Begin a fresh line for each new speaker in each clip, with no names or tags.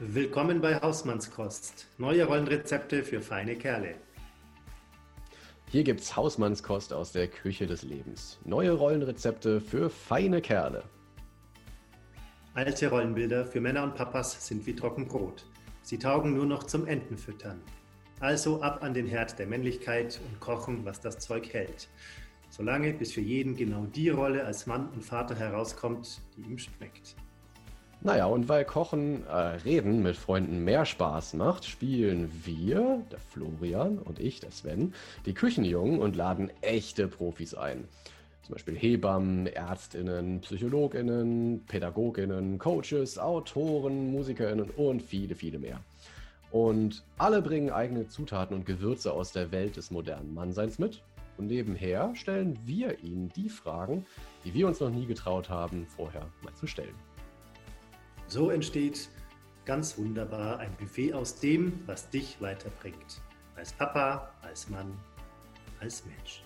Willkommen bei Hausmannskost. Neue Rollenrezepte für feine Kerle.
Hier gibt's Hausmannskost aus der Küche des Lebens. Neue Rollenrezepte für feine Kerle.
Alte Rollenbilder für Männer und Papas sind wie Trockenbrot. Sie taugen nur noch zum Entenfüttern. Also ab an den Herd der Männlichkeit und kochen, was das Zeug hält. Solange bis für jeden genau die Rolle als Mann und Vater herauskommt, die ihm schmeckt.
Naja, und weil Kochen, äh, Reden mit Freunden mehr Spaß macht, spielen wir, der Florian und ich, der Sven, die Küchenjungen und laden echte Profis ein. Zum Beispiel Hebammen, Ärztinnen, Psychologinnen, Pädagoginnen, Coaches, Autoren, Musikerinnen und viele, viele mehr. Und alle bringen eigene Zutaten und Gewürze aus der Welt des modernen Mannseins mit. Und nebenher stellen wir ihnen die Fragen, die wir uns noch nie getraut haben, vorher mal zu stellen.
So entsteht ganz wunderbar ein Buffet aus dem, was dich weiterbringt. Als Papa, als Mann, als Mensch.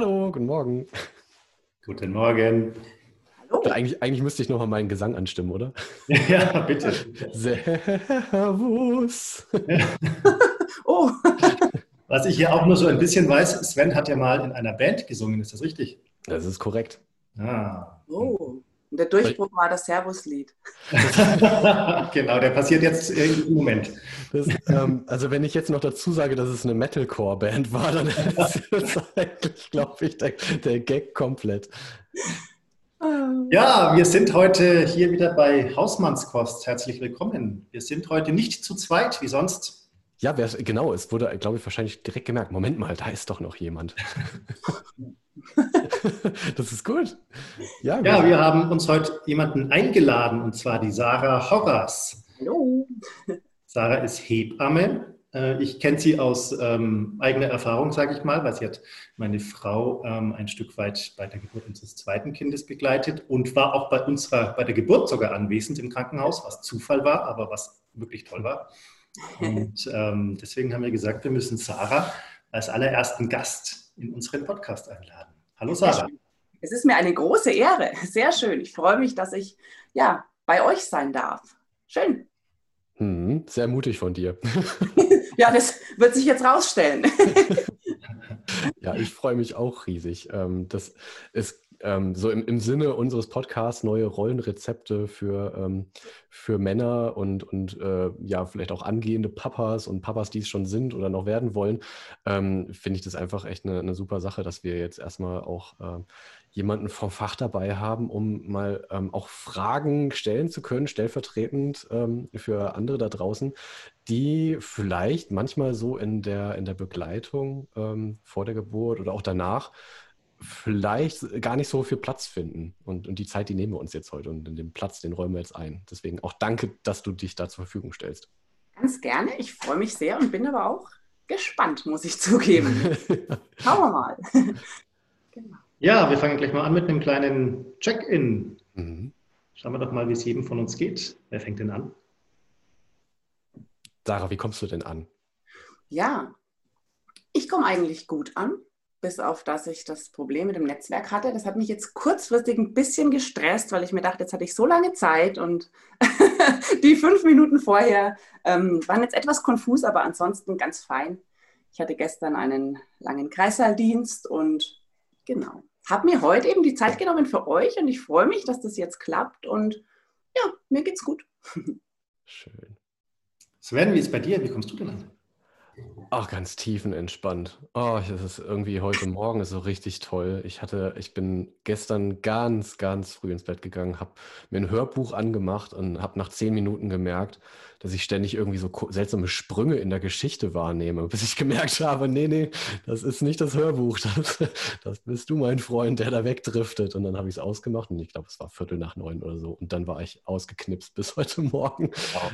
Hallo, guten Morgen.
Guten Morgen.
Hallo. Eigentlich, eigentlich müsste ich nochmal meinen Gesang anstimmen, oder?
Ja, bitte.
Servus.
oh. Was ich hier auch nur so ein bisschen weiß, Sven hat ja mal in einer Band gesungen, ist das richtig?
Das ist korrekt.
Ah. Oh. Und der Durchbruch war das Servus-Lied.
genau, der passiert jetzt im Moment.
Das, ähm, also wenn ich jetzt noch dazu sage, dass es eine Metalcore-Band war, dann ist das eigentlich, glaube ich, der, der Gag komplett.
Ja, wir sind heute hier wieder bei Hausmannskost. Herzlich willkommen. Wir sind heute nicht zu zweit wie sonst.
Ja, genau. Es wurde, glaube ich, wahrscheinlich direkt gemerkt. Moment mal, da ist doch noch jemand. das ist gut.
Ja, ja wir haben uns heute jemanden eingeladen, und zwar die Sarah Horras.
Hallo.
Sarah ist Hebamme. Äh, ich kenne sie aus ähm, eigener Erfahrung, sage ich mal, weil sie hat meine Frau ähm, ein Stück weit bei der Geburt unseres zweiten Kindes begleitet und war auch bei unserer, bei der Geburt sogar anwesend im Krankenhaus, was Zufall war, aber was wirklich toll war. Und ähm, deswegen haben wir gesagt, wir müssen Sarah als allerersten Gast in unseren Podcast einladen. Hallo Sarah.
Es ist mir eine große Ehre. Sehr schön. Ich freue mich, dass ich ja, bei euch sein darf. Schön.
Hm, sehr mutig von dir.
ja, das wird sich jetzt rausstellen.
ja, ich freue mich auch riesig. Ähm, das ist ähm, so im, im, Sinne unseres Podcasts neue Rollenrezepte für, ähm, für Männer und, und äh, ja, vielleicht auch angehende Papas und Papas, die es schon sind oder noch werden wollen, ähm, finde ich das einfach echt eine, eine, super Sache, dass wir jetzt erstmal auch äh, jemanden vom Fach dabei haben, um mal ähm, auch Fragen stellen zu können, stellvertretend ähm, für andere da draußen, die vielleicht manchmal so in der, in der Begleitung ähm, vor der Geburt oder auch danach vielleicht gar nicht so viel Platz finden. Und, und die Zeit, die nehmen wir uns jetzt heute und den Platz, den räumen wir jetzt ein. Deswegen auch danke, dass du dich da zur Verfügung stellst.
Ganz gerne. Ich freue mich sehr und bin aber auch gespannt, muss ich zugeben. Schauen wir mal.
genau. Ja, wir fangen gleich mal an mit einem kleinen Check-in. Mhm. Schauen wir doch mal, wie es jedem von uns geht. Wer fängt denn an?
Sarah, wie kommst du denn an?
Ja, ich komme eigentlich gut an bis auf dass ich das Problem mit dem Netzwerk hatte. Das hat mich jetzt kurzfristig ein bisschen gestresst, weil ich mir dachte, jetzt hatte ich so lange Zeit und die fünf Minuten vorher ähm, waren jetzt etwas konfus, aber ansonsten ganz fein. Ich hatte gestern einen langen Kreissaaldienst und genau, habe mir heute eben die Zeit genommen für euch und ich freue mich, dass das jetzt klappt und ja, mir geht's gut.
Schön. Sven, wie ist es bei dir? Wie kommst du denn an?
Ach, ganz tiefenentspannt. Oh, das ist irgendwie heute Morgen so richtig toll. Ich hatte, ich bin gestern ganz, ganz früh ins Bett gegangen, habe mir ein Hörbuch angemacht und habe nach zehn Minuten gemerkt, dass ich ständig irgendwie so seltsame Sprünge in der Geschichte wahrnehme, bis ich gemerkt habe, nee, nee, das ist nicht das Hörbuch, das, das bist du, mein Freund, der da wegdriftet. Und dann habe ich es ausgemacht und ich glaube, es war Viertel nach neun oder so. Und dann war ich ausgeknipst bis heute Morgen. Wow.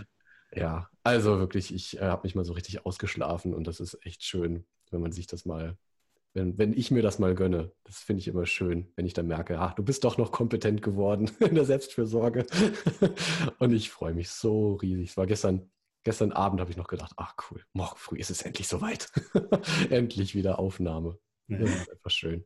Ja, also wirklich, ich äh, habe mich mal so richtig ausgeschlafen und das ist echt schön, wenn man sich das mal wenn, wenn ich mir das mal gönne. Das finde ich immer schön, wenn ich dann merke, ach, du bist doch noch kompetent geworden in der Selbstfürsorge. Und ich freue mich so riesig. Es war gestern, gestern Abend habe ich noch gedacht, ach cool, morgen früh ist es endlich soweit. endlich wieder Aufnahme. Ja. Das ist einfach schön.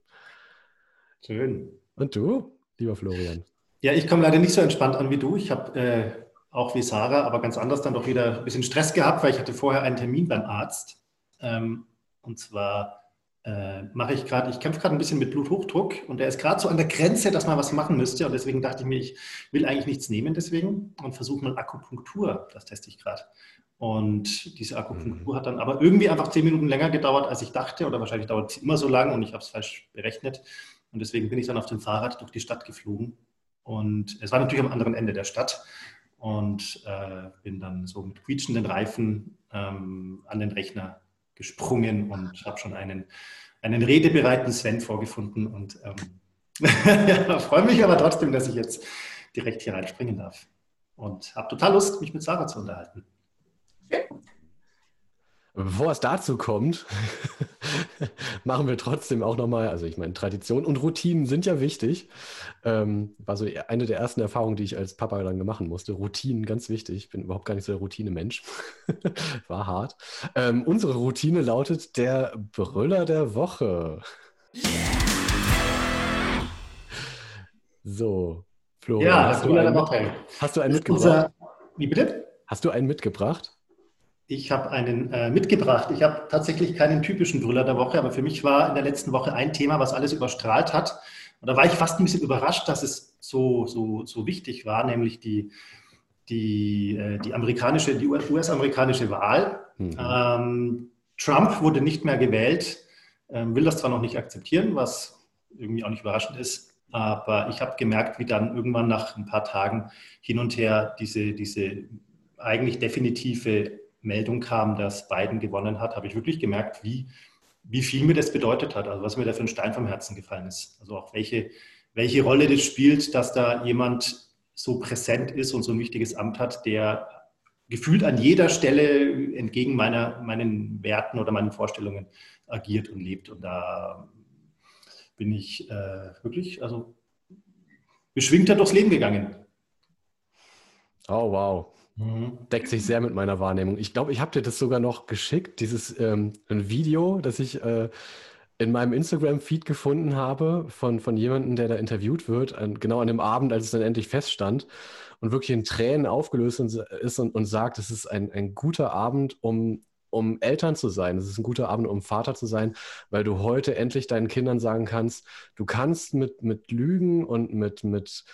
Schön.
Und du, lieber Florian?
Ja, ich komme leider nicht so entspannt an wie du. Ich habe äh, auch wie Sarah, aber ganz anders dann doch wieder ein bisschen Stress gehabt, weil ich hatte vorher einen Termin beim Arzt. Ähm, und zwar äh, mache ich gerade, ich kämpfe gerade ein bisschen mit Bluthochdruck und der ist gerade so an der Grenze, dass man was machen müsste. Und deswegen dachte ich mir, ich will eigentlich nichts nehmen deswegen und versuche mal Akupunktur. Das teste ich gerade. Und diese Akupunktur mhm. hat dann aber irgendwie einfach zehn Minuten länger gedauert, als ich dachte. Oder wahrscheinlich dauert es immer so lang und ich habe es falsch berechnet. Und deswegen bin ich dann auf dem Fahrrad durch die Stadt geflogen. Und es war natürlich am anderen Ende der Stadt. Und äh, bin dann so mit quietschenden Reifen ähm, an den Rechner gesprungen und habe schon einen, einen redebereiten Sven vorgefunden. Und ähm, ja, freue mich aber trotzdem, dass ich jetzt direkt hier reinspringen darf. Und habe total Lust, mich mit Sarah zu unterhalten.
Bevor es dazu kommt, machen wir trotzdem auch nochmal, also ich meine, Tradition und Routinen sind ja wichtig. Ähm, war so eine der ersten Erfahrungen, die ich als Papa dann machen musste. Routinen, ganz wichtig. Ich bin überhaupt gar nicht so der Routine-Mensch. war hart. Ähm, unsere Routine lautet der Brüller der Woche. So,
Florian. Ja, hast, du einen,
hast du einen mitgebracht? Unser, wie bitte? Hast du einen mitgebracht?
Ich habe einen äh, mitgebracht. Ich habe tatsächlich keinen typischen Brüller der Woche, aber für mich war in der letzten Woche ein Thema, was alles überstrahlt hat. Und da war ich fast ein bisschen überrascht, dass es so, so, so wichtig war, nämlich die, die, äh, die amerikanische, die US-amerikanische Wahl. Mhm. Ähm, Trump wurde nicht mehr gewählt, ähm, will das zwar noch nicht akzeptieren, was irgendwie auch nicht überraschend ist, aber ich habe gemerkt, wie dann irgendwann nach ein paar Tagen hin und her diese, diese eigentlich definitive Meldung kam, dass Biden gewonnen hat, habe ich wirklich gemerkt, wie, wie viel mir das bedeutet hat, also was mir da für ein Stein vom Herzen gefallen ist. Also auch welche, welche Rolle das spielt, dass da jemand so präsent ist und so ein wichtiges Amt hat, der gefühlt an jeder Stelle entgegen meiner, meinen Werten oder meinen Vorstellungen agiert und lebt. Und da bin ich äh, wirklich also beschwingter durchs Leben gegangen.
Oh, wow. Mhm. Deckt sich sehr mit meiner Wahrnehmung. Ich glaube, ich habe dir das sogar noch geschickt, dieses ähm, ein Video, das ich äh, in meinem Instagram-Feed gefunden habe von, von jemandem, der da interviewt wird, an, genau an dem Abend, als es dann endlich feststand und wirklich in Tränen aufgelöst ist und, und sagt, es ist ein, ein guter Abend, um, um Eltern zu sein. Es ist ein guter Abend, um Vater zu sein, weil du heute endlich deinen Kindern sagen kannst, du kannst mit, mit Lügen und mit, mit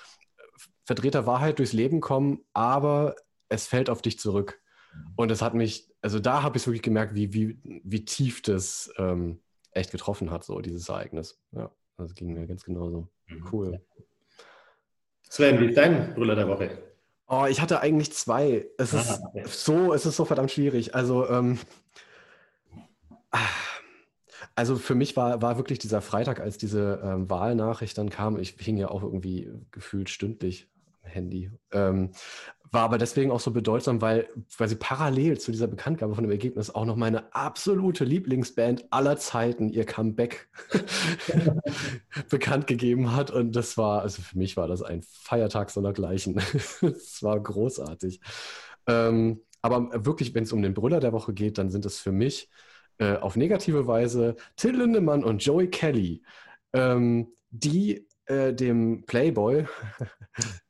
verdrehter Wahrheit durchs Leben kommen, aber es fällt auf dich zurück. Mhm. Und das hat mich, also da habe ich wirklich gemerkt, wie, wie, wie tief das ähm, echt getroffen hat, so dieses Ereignis. Ja, das ging mir ganz genauso. Mhm. Cool.
Sven, wie ist dein Brüller der Woche?
Oh, ich hatte eigentlich zwei. Es ist Aha, okay. so, es ist so verdammt schwierig. Also, ähm, also für mich war, war wirklich dieser Freitag, als diese ähm, Wahlnachricht dann kam, ich hing ja auch irgendwie gefühlt stündlich am Handy. Ähm, war aber deswegen auch so bedeutsam, weil, sie parallel zu dieser Bekanntgabe von dem Ergebnis auch noch meine absolute Lieblingsband aller Zeiten, ihr Comeback, bekannt gegeben hat. Und das war, also für mich war das ein Feiertag sondergleichen. Es war großartig. Ähm, aber wirklich, wenn es um den Brüller der Woche geht, dann sind es für mich äh, auf negative Weise Till Lindemann und Joey Kelly, ähm, die äh, dem Playboy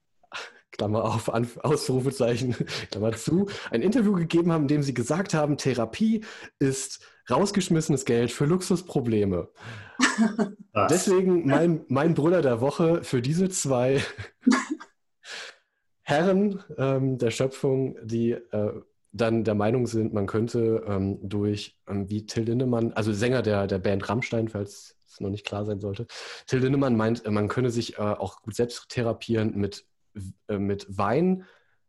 Klammer auf, Ausrufezeichen, Klammer zu, ein Interview gegeben haben, in dem sie gesagt haben, Therapie ist rausgeschmissenes Geld für Luxusprobleme. Was? Deswegen mein, mein Brüller der Woche für diese zwei Herren ähm, der Schöpfung, die äh, dann der Meinung sind, man könnte ähm, durch, ähm, wie Till Lindemann, also Sänger der, der Band Rammstein, falls es noch nicht klar sein sollte, Till Lindemann meint, man könne sich äh, auch gut selbst therapieren mit äh, mit Wein,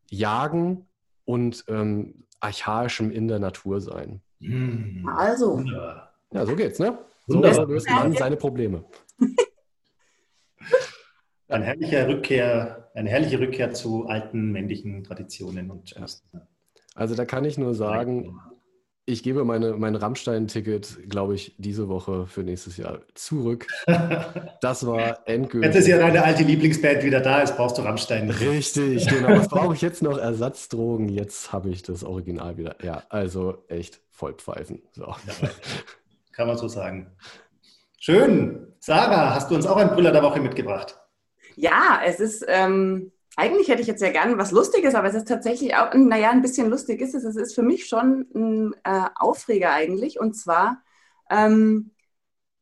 Jagen und ähm, archaischem in der Natur sein.
Hm. Also.
Ja, so geht's, ne? So löst man seine Probleme.
Eine herrliche Rückkehr, eine herrliche Rückkehr zu alten männlichen Traditionen und
ja. Also da kann ich nur sagen, ich gebe meine, mein Rammstein-Ticket, glaube ich, diese Woche für nächstes Jahr zurück. Das war endgültig.
Jetzt ist ja deine alte Lieblingsband wieder da, jetzt brauchst du Rammstein.
Richtig, genau. Was brauche ich jetzt noch? Ersatzdrogen. Jetzt habe ich das Original wieder. Ja, also echt vollpfeifen. So. Ja,
kann man so sagen. Schön. Sarah, hast du uns auch einen Brüller der Woche mitgebracht?
Ja, es ist. Ähm eigentlich hätte ich jetzt ja gerne was Lustiges, aber es ist tatsächlich auch, naja, ein bisschen lustig ist es. Es ist für mich schon ein äh, Aufreger eigentlich. Und zwar ähm,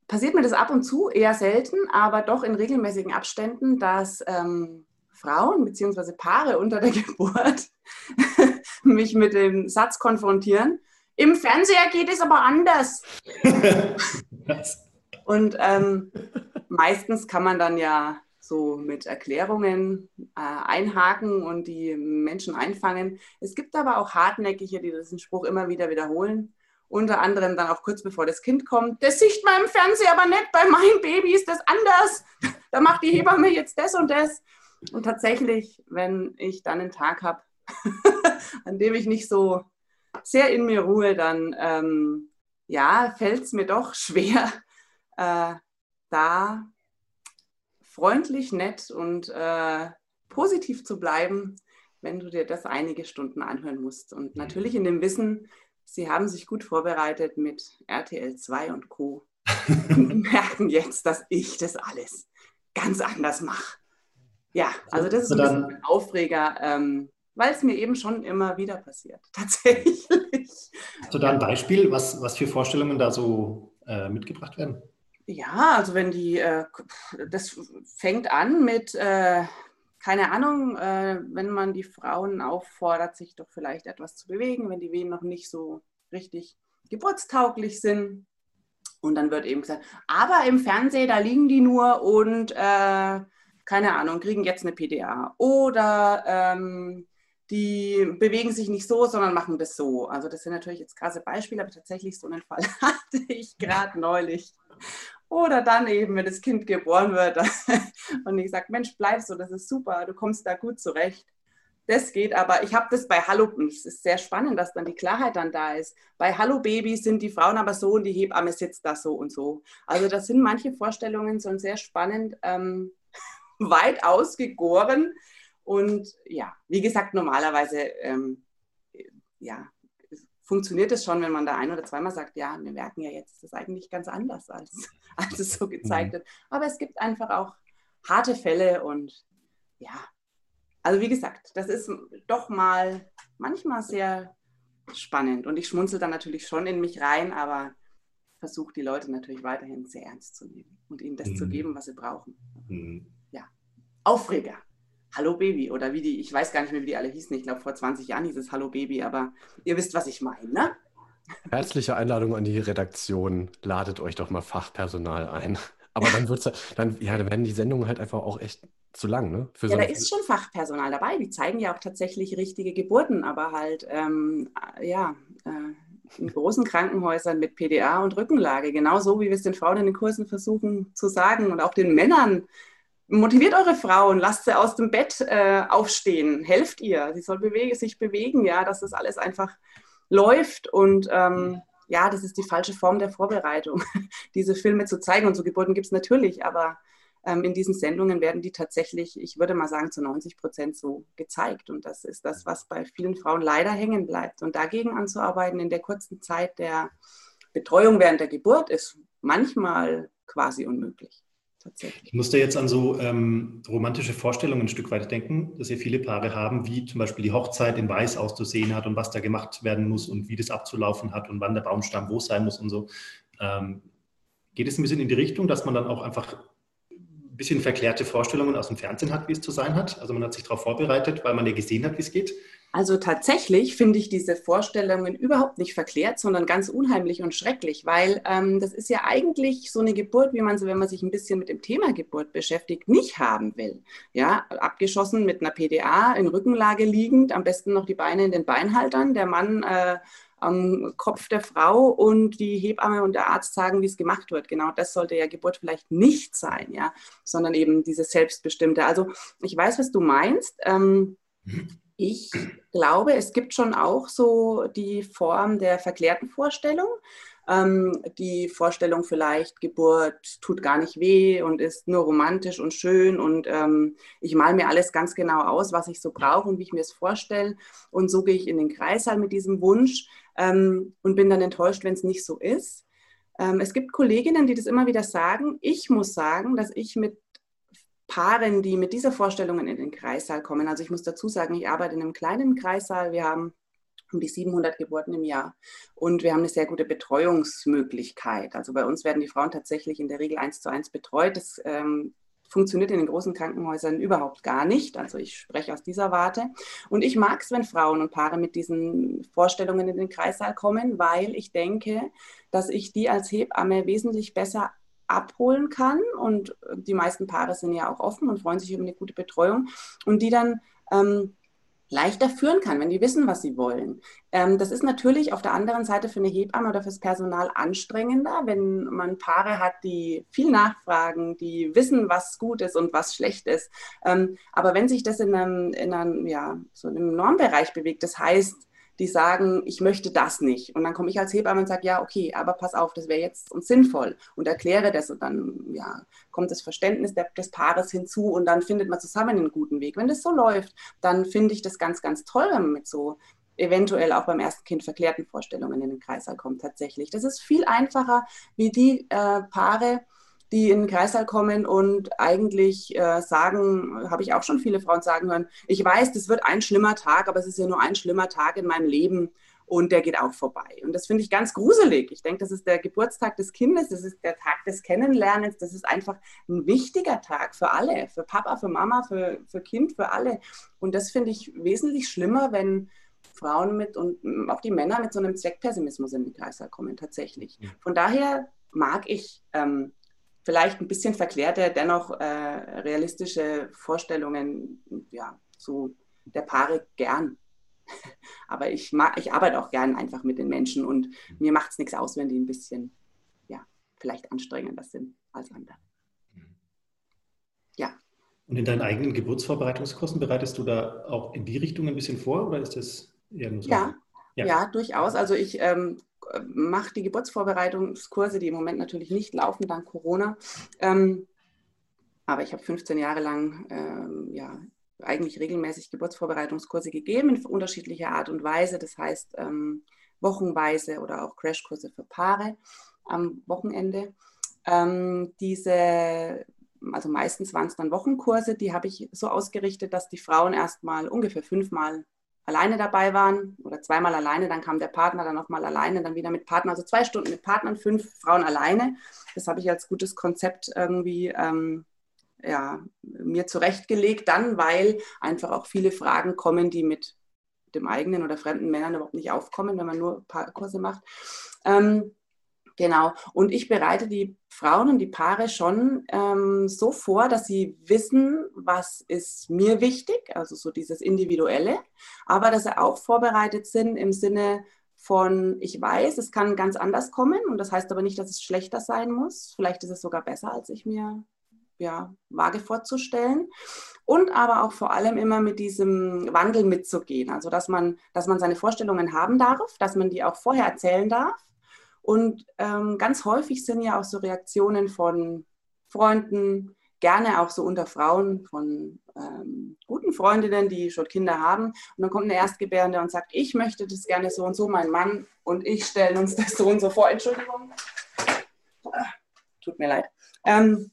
passiert mir das ab und zu, eher selten, aber doch in regelmäßigen Abständen, dass ähm, Frauen bzw. Paare unter der Geburt mich mit dem Satz konfrontieren. Im Fernseher geht es aber anders. und ähm, meistens kann man dann ja so mit Erklärungen äh, einhaken und die Menschen einfangen. Es gibt aber auch Hartnäckige, die diesen Spruch immer wieder wiederholen. Unter anderem dann auch kurz bevor das Kind kommt. Das sieht man im Fernsehen aber nicht, bei meinem Baby ist das anders. Da macht die Hebamme jetzt das und das. Und tatsächlich, wenn ich dann einen Tag habe, an dem ich nicht so sehr in mir ruhe, dann ähm, ja, fällt es mir doch schwer, äh, da freundlich, nett und äh, positiv zu bleiben, wenn du dir das einige Stunden anhören musst. Und mhm. natürlich in dem Wissen, sie haben sich gut vorbereitet mit RTL 2 und Co. und merken jetzt, dass ich das alles ganz anders mache. Ja, also das ist ein, bisschen ein Aufreger, ähm, weil es mir eben schon immer wieder passiert, tatsächlich.
Hast du da ein Beispiel, was, was für Vorstellungen da so äh, mitgebracht werden?
Ja, also wenn die, äh, das fängt an mit, äh, keine Ahnung, äh, wenn man die Frauen auffordert, sich doch vielleicht etwas zu bewegen, wenn die Wehen noch nicht so richtig geburtstauglich sind. Und dann wird eben gesagt, aber im Fernsehen, da liegen die nur und keine Ahnung, kriegen jetzt eine PDA. Oder ähm, die bewegen sich nicht so, sondern machen das so. Also das sind natürlich jetzt krasse Beispiele, aber tatsächlich so einen Fall hatte ich gerade neulich. Oder dann eben, wenn das Kind geboren wird und ich sage, Mensch, bleib so, das ist super, du kommst da gut zurecht. Das geht, aber ich habe das bei Hallo, es ist sehr spannend, dass dann die Klarheit dann da ist. Bei Hallo Baby sind die Frauen aber so und die Hebamme sitzt da so und so. Also das sind manche Vorstellungen so sehr spannend, ähm, weit ausgegoren. Und ja, wie gesagt, normalerweise ähm, ja, funktioniert es schon, wenn man da ein oder zweimal sagt, ja, wir merken ja jetzt, ist das eigentlich ganz anders, als, als es so gezeigt mhm. wird. Aber es gibt einfach auch harte Fälle und ja, also wie gesagt, das ist doch mal manchmal sehr spannend und ich schmunzel dann natürlich schon in mich rein, aber versuche die Leute natürlich weiterhin sehr ernst zu nehmen und ihnen das mhm. zu geben, was sie brauchen. Mhm. Ja, Aufreger. Hallo Baby oder wie die, ich weiß gar nicht mehr, wie die alle hießen. Ich glaube, vor 20 Jahren hieß es Hallo Baby, aber ihr wisst, was ich meine, ne?
Herzliche Einladung an die Redaktion. Ladet euch doch mal Fachpersonal ein. Aber dann wird's dann, ja, dann werden die Sendungen halt einfach auch echt zu lang, ne?
Für ja, so da ist schon Fachpersonal dabei. Die zeigen ja auch tatsächlich richtige Geburten, aber halt, ähm, ja, äh, in großen Krankenhäusern mit PDA und Rückenlage. Genauso wie wir es den Frauen in den Kursen versuchen zu sagen und auch den Männern motiviert eure Frauen, lasst sie aus dem Bett äh, aufstehen, helft ihr, sie soll bewege, sich bewegen, ja, dass das alles einfach läuft und ähm, ja, das ist die falsche Form der Vorbereitung, diese Filme zu zeigen. Und so Geburten gibt es natürlich, aber ähm, in diesen Sendungen werden die tatsächlich, ich würde mal sagen, zu 90 Prozent so gezeigt. Und das ist das, was bei vielen Frauen leider hängen bleibt. Und dagegen anzuarbeiten in der kurzen Zeit der Betreuung während der Geburt ist manchmal quasi unmöglich
tatsächlich. Ich musste jetzt an so ähm, romantische Vorstellungen ein Stück weit denken, dass ja viele Paare haben, wie zum Beispiel die Hochzeit in Weiß auszusehen hat und was da gemacht werden muss und wie das abzulaufen hat und wann der Baumstamm wo sein muss und so. Ähm, geht es ein bisschen in die Richtung, dass man dann auch einfach ein bisschen verklärte Vorstellungen aus dem Fernsehen hat, wie es zu sein hat? Also man hat sich darauf vorbereitet, weil man ja gesehen hat, wie es geht.
Also tatsächlich finde ich diese Vorstellungen überhaupt nicht verklärt, sondern ganz unheimlich und schrecklich, weil ähm, das ist ja eigentlich so eine Geburt, wie man sie, wenn man sich ein bisschen mit dem Thema Geburt beschäftigt, nicht haben will. Ja, abgeschossen mit einer PDA in Rückenlage liegend, am besten noch die Beine in den Beinhaltern, der Mann äh, am Kopf der Frau und die Hebamme und der Arzt sagen, wie es gemacht wird. Genau das sollte ja Geburt vielleicht nicht sein, ja, sondern eben diese selbstbestimmte. Also ich weiß, was du meinst. Ähm, Ich glaube, es gibt schon auch so die Form der verklärten Vorstellung. Ähm, die Vorstellung vielleicht, Geburt tut gar nicht weh und ist nur romantisch und schön und ähm, ich male mir alles ganz genau aus, was ich so brauche und wie ich mir es vorstelle. Und so gehe ich in den Kreißsaal mit diesem Wunsch ähm, und bin dann enttäuscht, wenn es nicht so ist. Ähm, es gibt Kolleginnen, die das immer wieder sagen. Ich muss sagen, dass ich mit Paaren, die mit dieser Vorstellung in den Kreissaal kommen, also ich muss dazu sagen, ich arbeite in einem kleinen Kreissaal. Wir haben um die 700 Geburten im Jahr. Und wir haben eine sehr gute Betreuungsmöglichkeit. Also bei uns werden die Frauen tatsächlich in der Regel eins zu eins betreut. Das ähm, funktioniert in den großen Krankenhäusern überhaupt gar nicht. Also ich spreche aus dieser Warte. Und ich mag es, wenn Frauen und Paare mit diesen Vorstellungen in den Kreissaal kommen, weil ich denke, dass ich die als Hebamme wesentlich besser abholen kann. Und die meisten Paare sind ja auch offen und freuen sich über eine gute Betreuung. Und die dann ähm, leichter führen kann, wenn die wissen, was sie wollen. Ähm, das ist natürlich auf der anderen Seite für eine Hebamme oder fürs Personal anstrengender, wenn man Paare hat, die viel nachfragen, die wissen, was gut ist und was schlecht ist. Ähm, aber wenn sich das in einem, in einem, ja, so einem Normbereich bewegt, das heißt, die sagen, ich möchte das nicht. Und dann komme ich als Hebamme und sage, ja, okay, aber pass auf, das wäre jetzt uns sinnvoll und erkläre das. Und dann ja, kommt das Verständnis des Paares hinzu und dann findet man zusammen einen guten Weg. Wenn das so läuft, dann finde ich das ganz, ganz toll, wenn man mit so eventuell auch beim ersten Kind verklärten Vorstellungen in den Kreißsaal kommt tatsächlich. Das ist viel einfacher wie die äh, Paare, die in den Kreißsaal kommen und eigentlich äh, sagen, habe ich auch schon viele Frauen sagen hören, ich weiß, das wird ein schlimmer Tag, aber es ist ja nur ein schlimmer Tag in meinem Leben und der geht auch vorbei. Und das finde ich ganz gruselig. Ich denke, das ist der Geburtstag des Kindes, das ist der Tag des Kennenlernens, das ist einfach ein wichtiger Tag für alle, für Papa, für Mama, für, für Kind, für alle. Und das finde ich wesentlich schlimmer, wenn Frauen mit und auch die Männer mit so einem Zweckpessimismus in den Kreißsaal kommen, tatsächlich. Von daher mag ich ähm, vielleicht ein bisschen verklärte, dennoch äh, realistische Vorstellungen ja, so der Paare gern. Aber ich, mag, ich arbeite auch gern einfach mit den Menschen und mir macht es nichts aus, wenn die ein bisschen, ja, vielleicht anstrengender sind als andere.
Ja. Und in deinen eigenen Geburtsvorbereitungskursen bereitest du da auch in die Richtung ein bisschen vor oder ist das eher
nur so? Ja, ja. ja durchaus. Also ich ähm, mache die Geburtsvorbereitungskurse, die im Moment natürlich nicht laufen, dank Corona. Ähm, aber ich habe 15 Jahre lang ähm, ja, eigentlich regelmäßig Geburtsvorbereitungskurse gegeben in unterschiedlicher Art und Weise. Das heißt ähm, wochenweise oder auch Crashkurse für Paare am Wochenende. Ähm, diese, also meistens waren es dann Wochenkurse, die habe ich so ausgerichtet, dass die Frauen erstmal ungefähr fünfmal alleine dabei waren oder zweimal alleine, dann kam der Partner, dann nochmal alleine, dann wieder mit Partner, also zwei Stunden mit Partnern, fünf Frauen alleine. Das habe ich als gutes Konzept irgendwie ähm, ja, mir zurechtgelegt, dann, weil einfach auch viele Fragen kommen, die mit dem eigenen oder fremden Männern überhaupt nicht aufkommen, wenn man nur Kurse macht. Ähm, Genau. Und ich bereite die Frauen und die Paare schon ähm, so vor, dass sie wissen, was ist mir wichtig, also so dieses Individuelle, aber dass sie auch vorbereitet sind im Sinne von, ich weiß, es kann ganz anders kommen und das heißt aber nicht, dass es schlechter sein muss. Vielleicht ist es sogar besser, als ich mir ja, wage vorzustellen. Und aber auch vor allem immer mit diesem Wandel mitzugehen. Also dass man, dass man seine Vorstellungen haben darf, dass man die auch vorher erzählen darf und ähm, ganz häufig sind ja auch so Reaktionen von Freunden, gerne auch so unter Frauen, von ähm, guten Freundinnen, die schon Kinder haben. Und dann kommt eine Erstgebärende und sagt, ich möchte das gerne so und so, mein Mann und ich stellen uns das so und so vor. Entschuldigung. Tut mir leid. Ähm,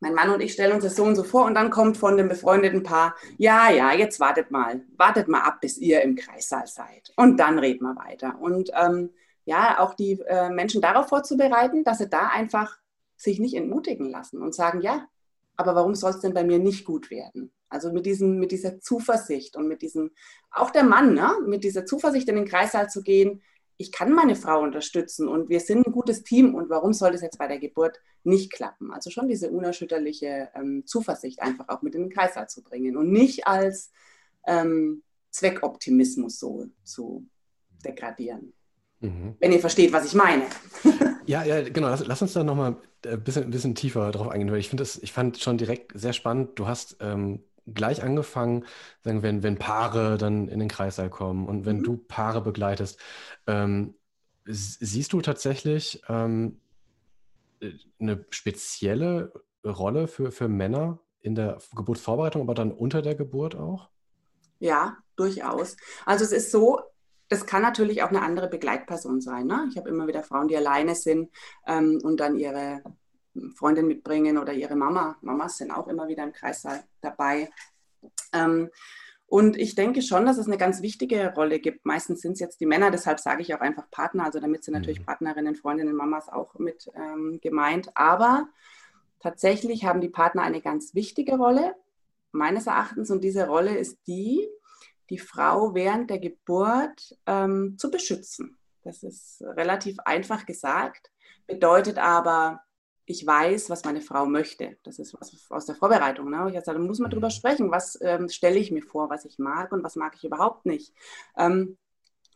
mein Mann und ich stellen uns das so und so vor und dann kommt von dem befreundeten Paar, ja, ja, jetzt wartet mal, wartet mal ab, bis ihr im Kreissaal seid und dann reden wir weiter. Und ähm, ja, auch die äh, Menschen darauf vorzubereiten, dass sie da einfach sich nicht entmutigen lassen und sagen, ja, aber warum soll es denn bei mir nicht gut werden? Also mit, diesem, mit dieser Zuversicht und mit diesem, auch der Mann, ne? mit dieser Zuversicht in den Kreissaal zu gehen, ich kann meine Frau unterstützen und wir sind ein gutes Team und warum soll das jetzt bei der Geburt nicht klappen? Also schon diese unerschütterliche ähm, Zuversicht einfach auch mit in den Kreissaal zu bringen und nicht als ähm, Zweckoptimismus so zu degradieren. Mhm. Wenn ihr versteht, was ich meine.
ja, ja, genau. Lass, lass uns da nochmal ein bisschen, ein bisschen tiefer drauf eingehen, weil ich finde ich fand schon direkt sehr spannend. Du hast ähm, gleich angefangen, sagen, wenn, wenn Paare dann in den Kreissaal kommen und wenn mhm. du Paare begleitest, ähm, siehst du tatsächlich ähm, äh, eine spezielle Rolle für, für Männer in der Geburtsvorbereitung, aber dann unter der Geburt auch?
Ja, durchaus. Also es ist so, das kann natürlich auch eine andere Begleitperson sein. Ne? Ich habe immer wieder Frauen, die alleine sind ähm, und dann ihre Freundin mitbringen oder ihre Mama. Mamas sind auch immer wieder im Kreissaal dabei. Ähm, und ich denke schon, dass es eine ganz wichtige Rolle gibt. Meistens sind es jetzt die Männer, deshalb sage ich auch einfach Partner, also damit sind natürlich mhm. Partnerinnen, Freundinnen, Mamas auch mit ähm, gemeint. Aber tatsächlich haben die Partner eine ganz wichtige Rolle, meines Erachtens. Und diese Rolle ist die, die Frau während der Geburt ähm, zu beschützen. Das ist relativ einfach gesagt, bedeutet aber, ich weiß, was meine Frau möchte. Das ist was aus der Vorbereitung. Ne? Ich sage, da muss man drüber mhm. sprechen, was ähm, stelle ich mir vor, was ich mag und was mag ich überhaupt nicht. Ähm,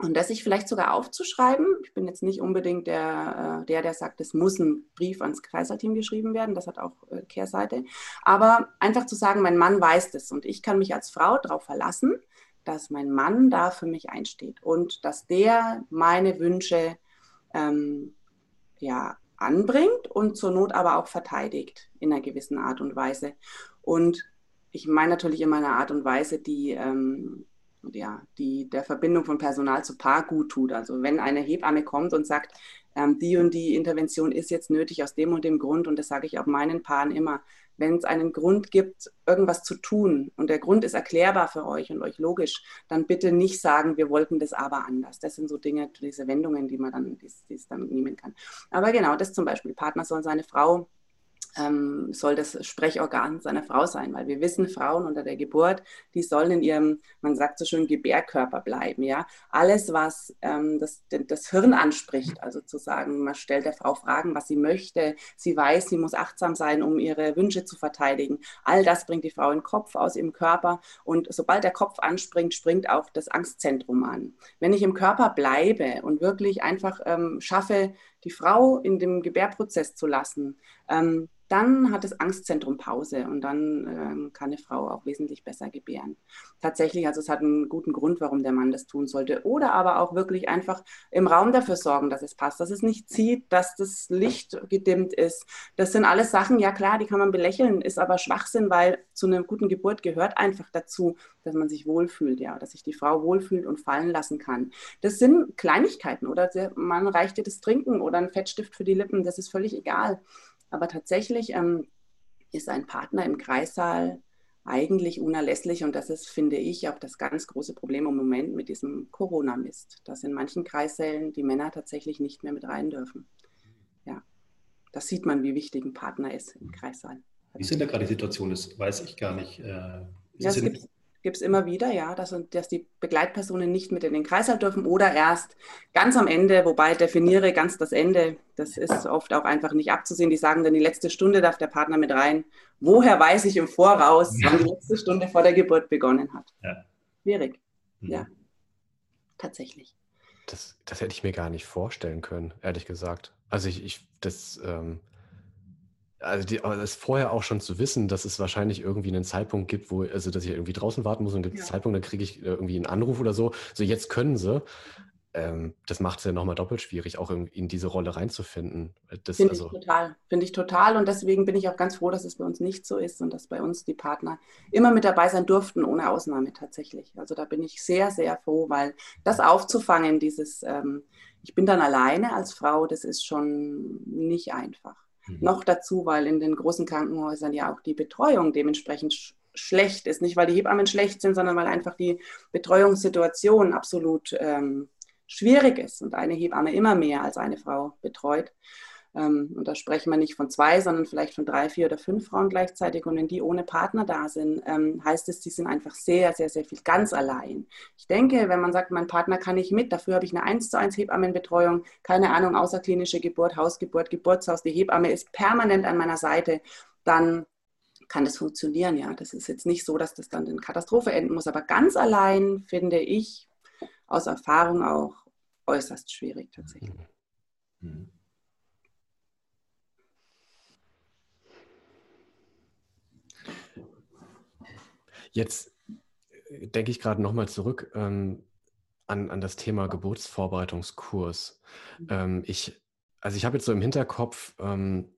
und das sich vielleicht sogar aufzuschreiben. Ich bin jetzt nicht unbedingt der, äh, der, der sagt, es muss ein Brief ans Kreiserteam geschrieben werden. Das hat auch äh, Kehrseite. Aber einfach zu sagen, mein Mann weiß das und ich kann mich als Frau darauf verlassen, dass mein Mann da für mich einsteht und dass der meine Wünsche ähm, ja, anbringt und zur Not aber auch verteidigt in einer gewissen Art und Weise. Und ich meine natürlich immer eine Art und Weise, die, ähm, ja, die der Verbindung von Personal zu Paar gut tut. Also wenn eine Hebamme kommt und sagt, ähm, die und die Intervention ist jetzt nötig aus dem und dem Grund, und das sage ich auch meinen Paaren immer, wenn es einen Grund gibt, irgendwas zu tun und der Grund ist erklärbar für euch und euch logisch, dann bitte nicht sagen, wir wollten das aber anders. Das sind so Dinge, diese Wendungen, die man dann, die es dann nehmen kann. Aber genau, das zum Beispiel, Partner soll seine Frau ähm, soll das Sprechorgan seiner Frau sein, weil wir wissen, Frauen unter der Geburt, die sollen in ihrem, man sagt so schön, Gebärkörper bleiben. Ja? Alles, was ähm, das, das Hirn anspricht, also zu sagen, man stellt der Frau Fragen, was sie möchte, sie weiß, sie muss achtsam sein, um ihre Wünsche zu verteidigen. All das bringt die Frau in den Kopf aus ihrem Körper und sobald der Kopf anspringt, springt auch das Angstzentrum an. Wenn ich im Körper bleibe und wirklich einfach ähm, schaffe, die Frau in dem Gebärprozess zu lassen, ähm, dann hat das Angstzentrum Pause und dann ähm, kann eine Frau auch wesentlich besser gebären. Tatsächlich, also es hat einen guten Grund, warum der Mann das tun sollte. Oder aber auch wirklich einfach im Raum dafür sorgen, dass es passt, dass es nicht zieht, dass das Licht gedimmt ist. Das sind alles Sachen, ja klar, die kann man belächeln, ist aber Schwachsinn, weil zu einer guten Geburt gehört einfach dazu, dass man sich wohlfühlt, ja, dass sich die Frau wohlfühlt und fallen lassen kann. Das sind Kleinigkeiten oder man reicht dir das Trinken oder ein Fettstift für die Lippen, das ist völlig egal. Aber tatsächlich ähm, ist ein Partner im Kreissaal eigentlich unerlässlich und das ist, finde ich, auch das ganz große Problem im Moment mit diesem Corona-Mist, dass in manchen Kreissälen die Männer tatsächlich nicht mehr mit rein dürfen. Ja, das sieht man, wie wichtig ein Partner ist im Kreissaal.
Wie ist denn da gerade die Situation? Das weiß ich gar nicht. Äh,
ja, es gibt, gibt es immer wieder, ja, dass, dass die Begleitpersonen nicht mit in den Kreislauf dürfen oder erst ganz am Ende, wobei definiere ganz das Ende, das ist oft auch einfach nicht abzusehen. Die sagen dann, die letzte Stunde darf der Partner mit rein. Woher weiß ich im Voraus, wann die letzte Stunde vor der Geburt begonnen hat? Ja. Schwierig, mhm. ja, tatsächlich.
Das, das hätte ich mir gar nicht vorstellen können, ehrlich gesagt. Also ich, ich das, ähm, also die, das vorher auch schon zu wissen, dass es wahrscheinlich irgendwie einen Zeitpunkt gibt, wo, also dass ich irgendwie draußen warten muss und gibt es ja. Zeitpunkt, dann kriege ich äh, irgendwie einen Anruf oder so. So, jetzt können sie. Ähm, das macht es ja nochmal doppelt schwierig, auch in, in diese Rolle reinzufinden.
Finde also, ich total. Finde ich total. Und deswegen bin ich auch ganz froh, dass es bei uns nicht so ist und dass bei uns die Partner immer mit dabei sein durften, ohne Ausnahme tatsächlich. Also da bin ich sehr, sehr froh, weil das aufzufangen, dieses, ähm, ich bin dann alleine als Frau, das ist schon nicht einfach. Mhm. Noch dazu, weil in den großen Krankenhäusern ja auch die Betreuung dementsprechend sch schlecht ist. Nicht, weil die Hebammen schlecht sind, sondern weil einfach die Betreuungssituation absolut ähm, schwierig ist und eine Hebamme immer mehr als eine Frau betreut. Ähm, und da sprechen wir nicht von zwei, sondern vielleicht von drei, vier oder fünf Frauen gleichzeitig. Und wenn die ohne Partner da sind, ähm, heißt es, die sind einfach sehr, sehr, sehr viel ganz allein. Ich denke, wenn man sagt, mein Partner kann nicht mit, dafür habe ich eine 1 zu 1 Hebammenbetreuung, keine Ahnung, außerklinische Geburt, Hausgeburt, Geburtshaus, die Hebamme ist permanent an meiner Seite, dann kann das funktionieren. Ja, das ist jetzt nicht so, dass das dann in Katastrophe enden muss, aber ganz allein finde ich aus Erfahrung auch äußerst schwierig tatsächlich. Mhm.
Jetzt äh, denke ich gerade nochmal zurück ähm, an, an das Thema Geburtsvorbereitungskurs. Mhm. Ähm, ich, also ich habe jetzt so im Hinterkopf, ähm,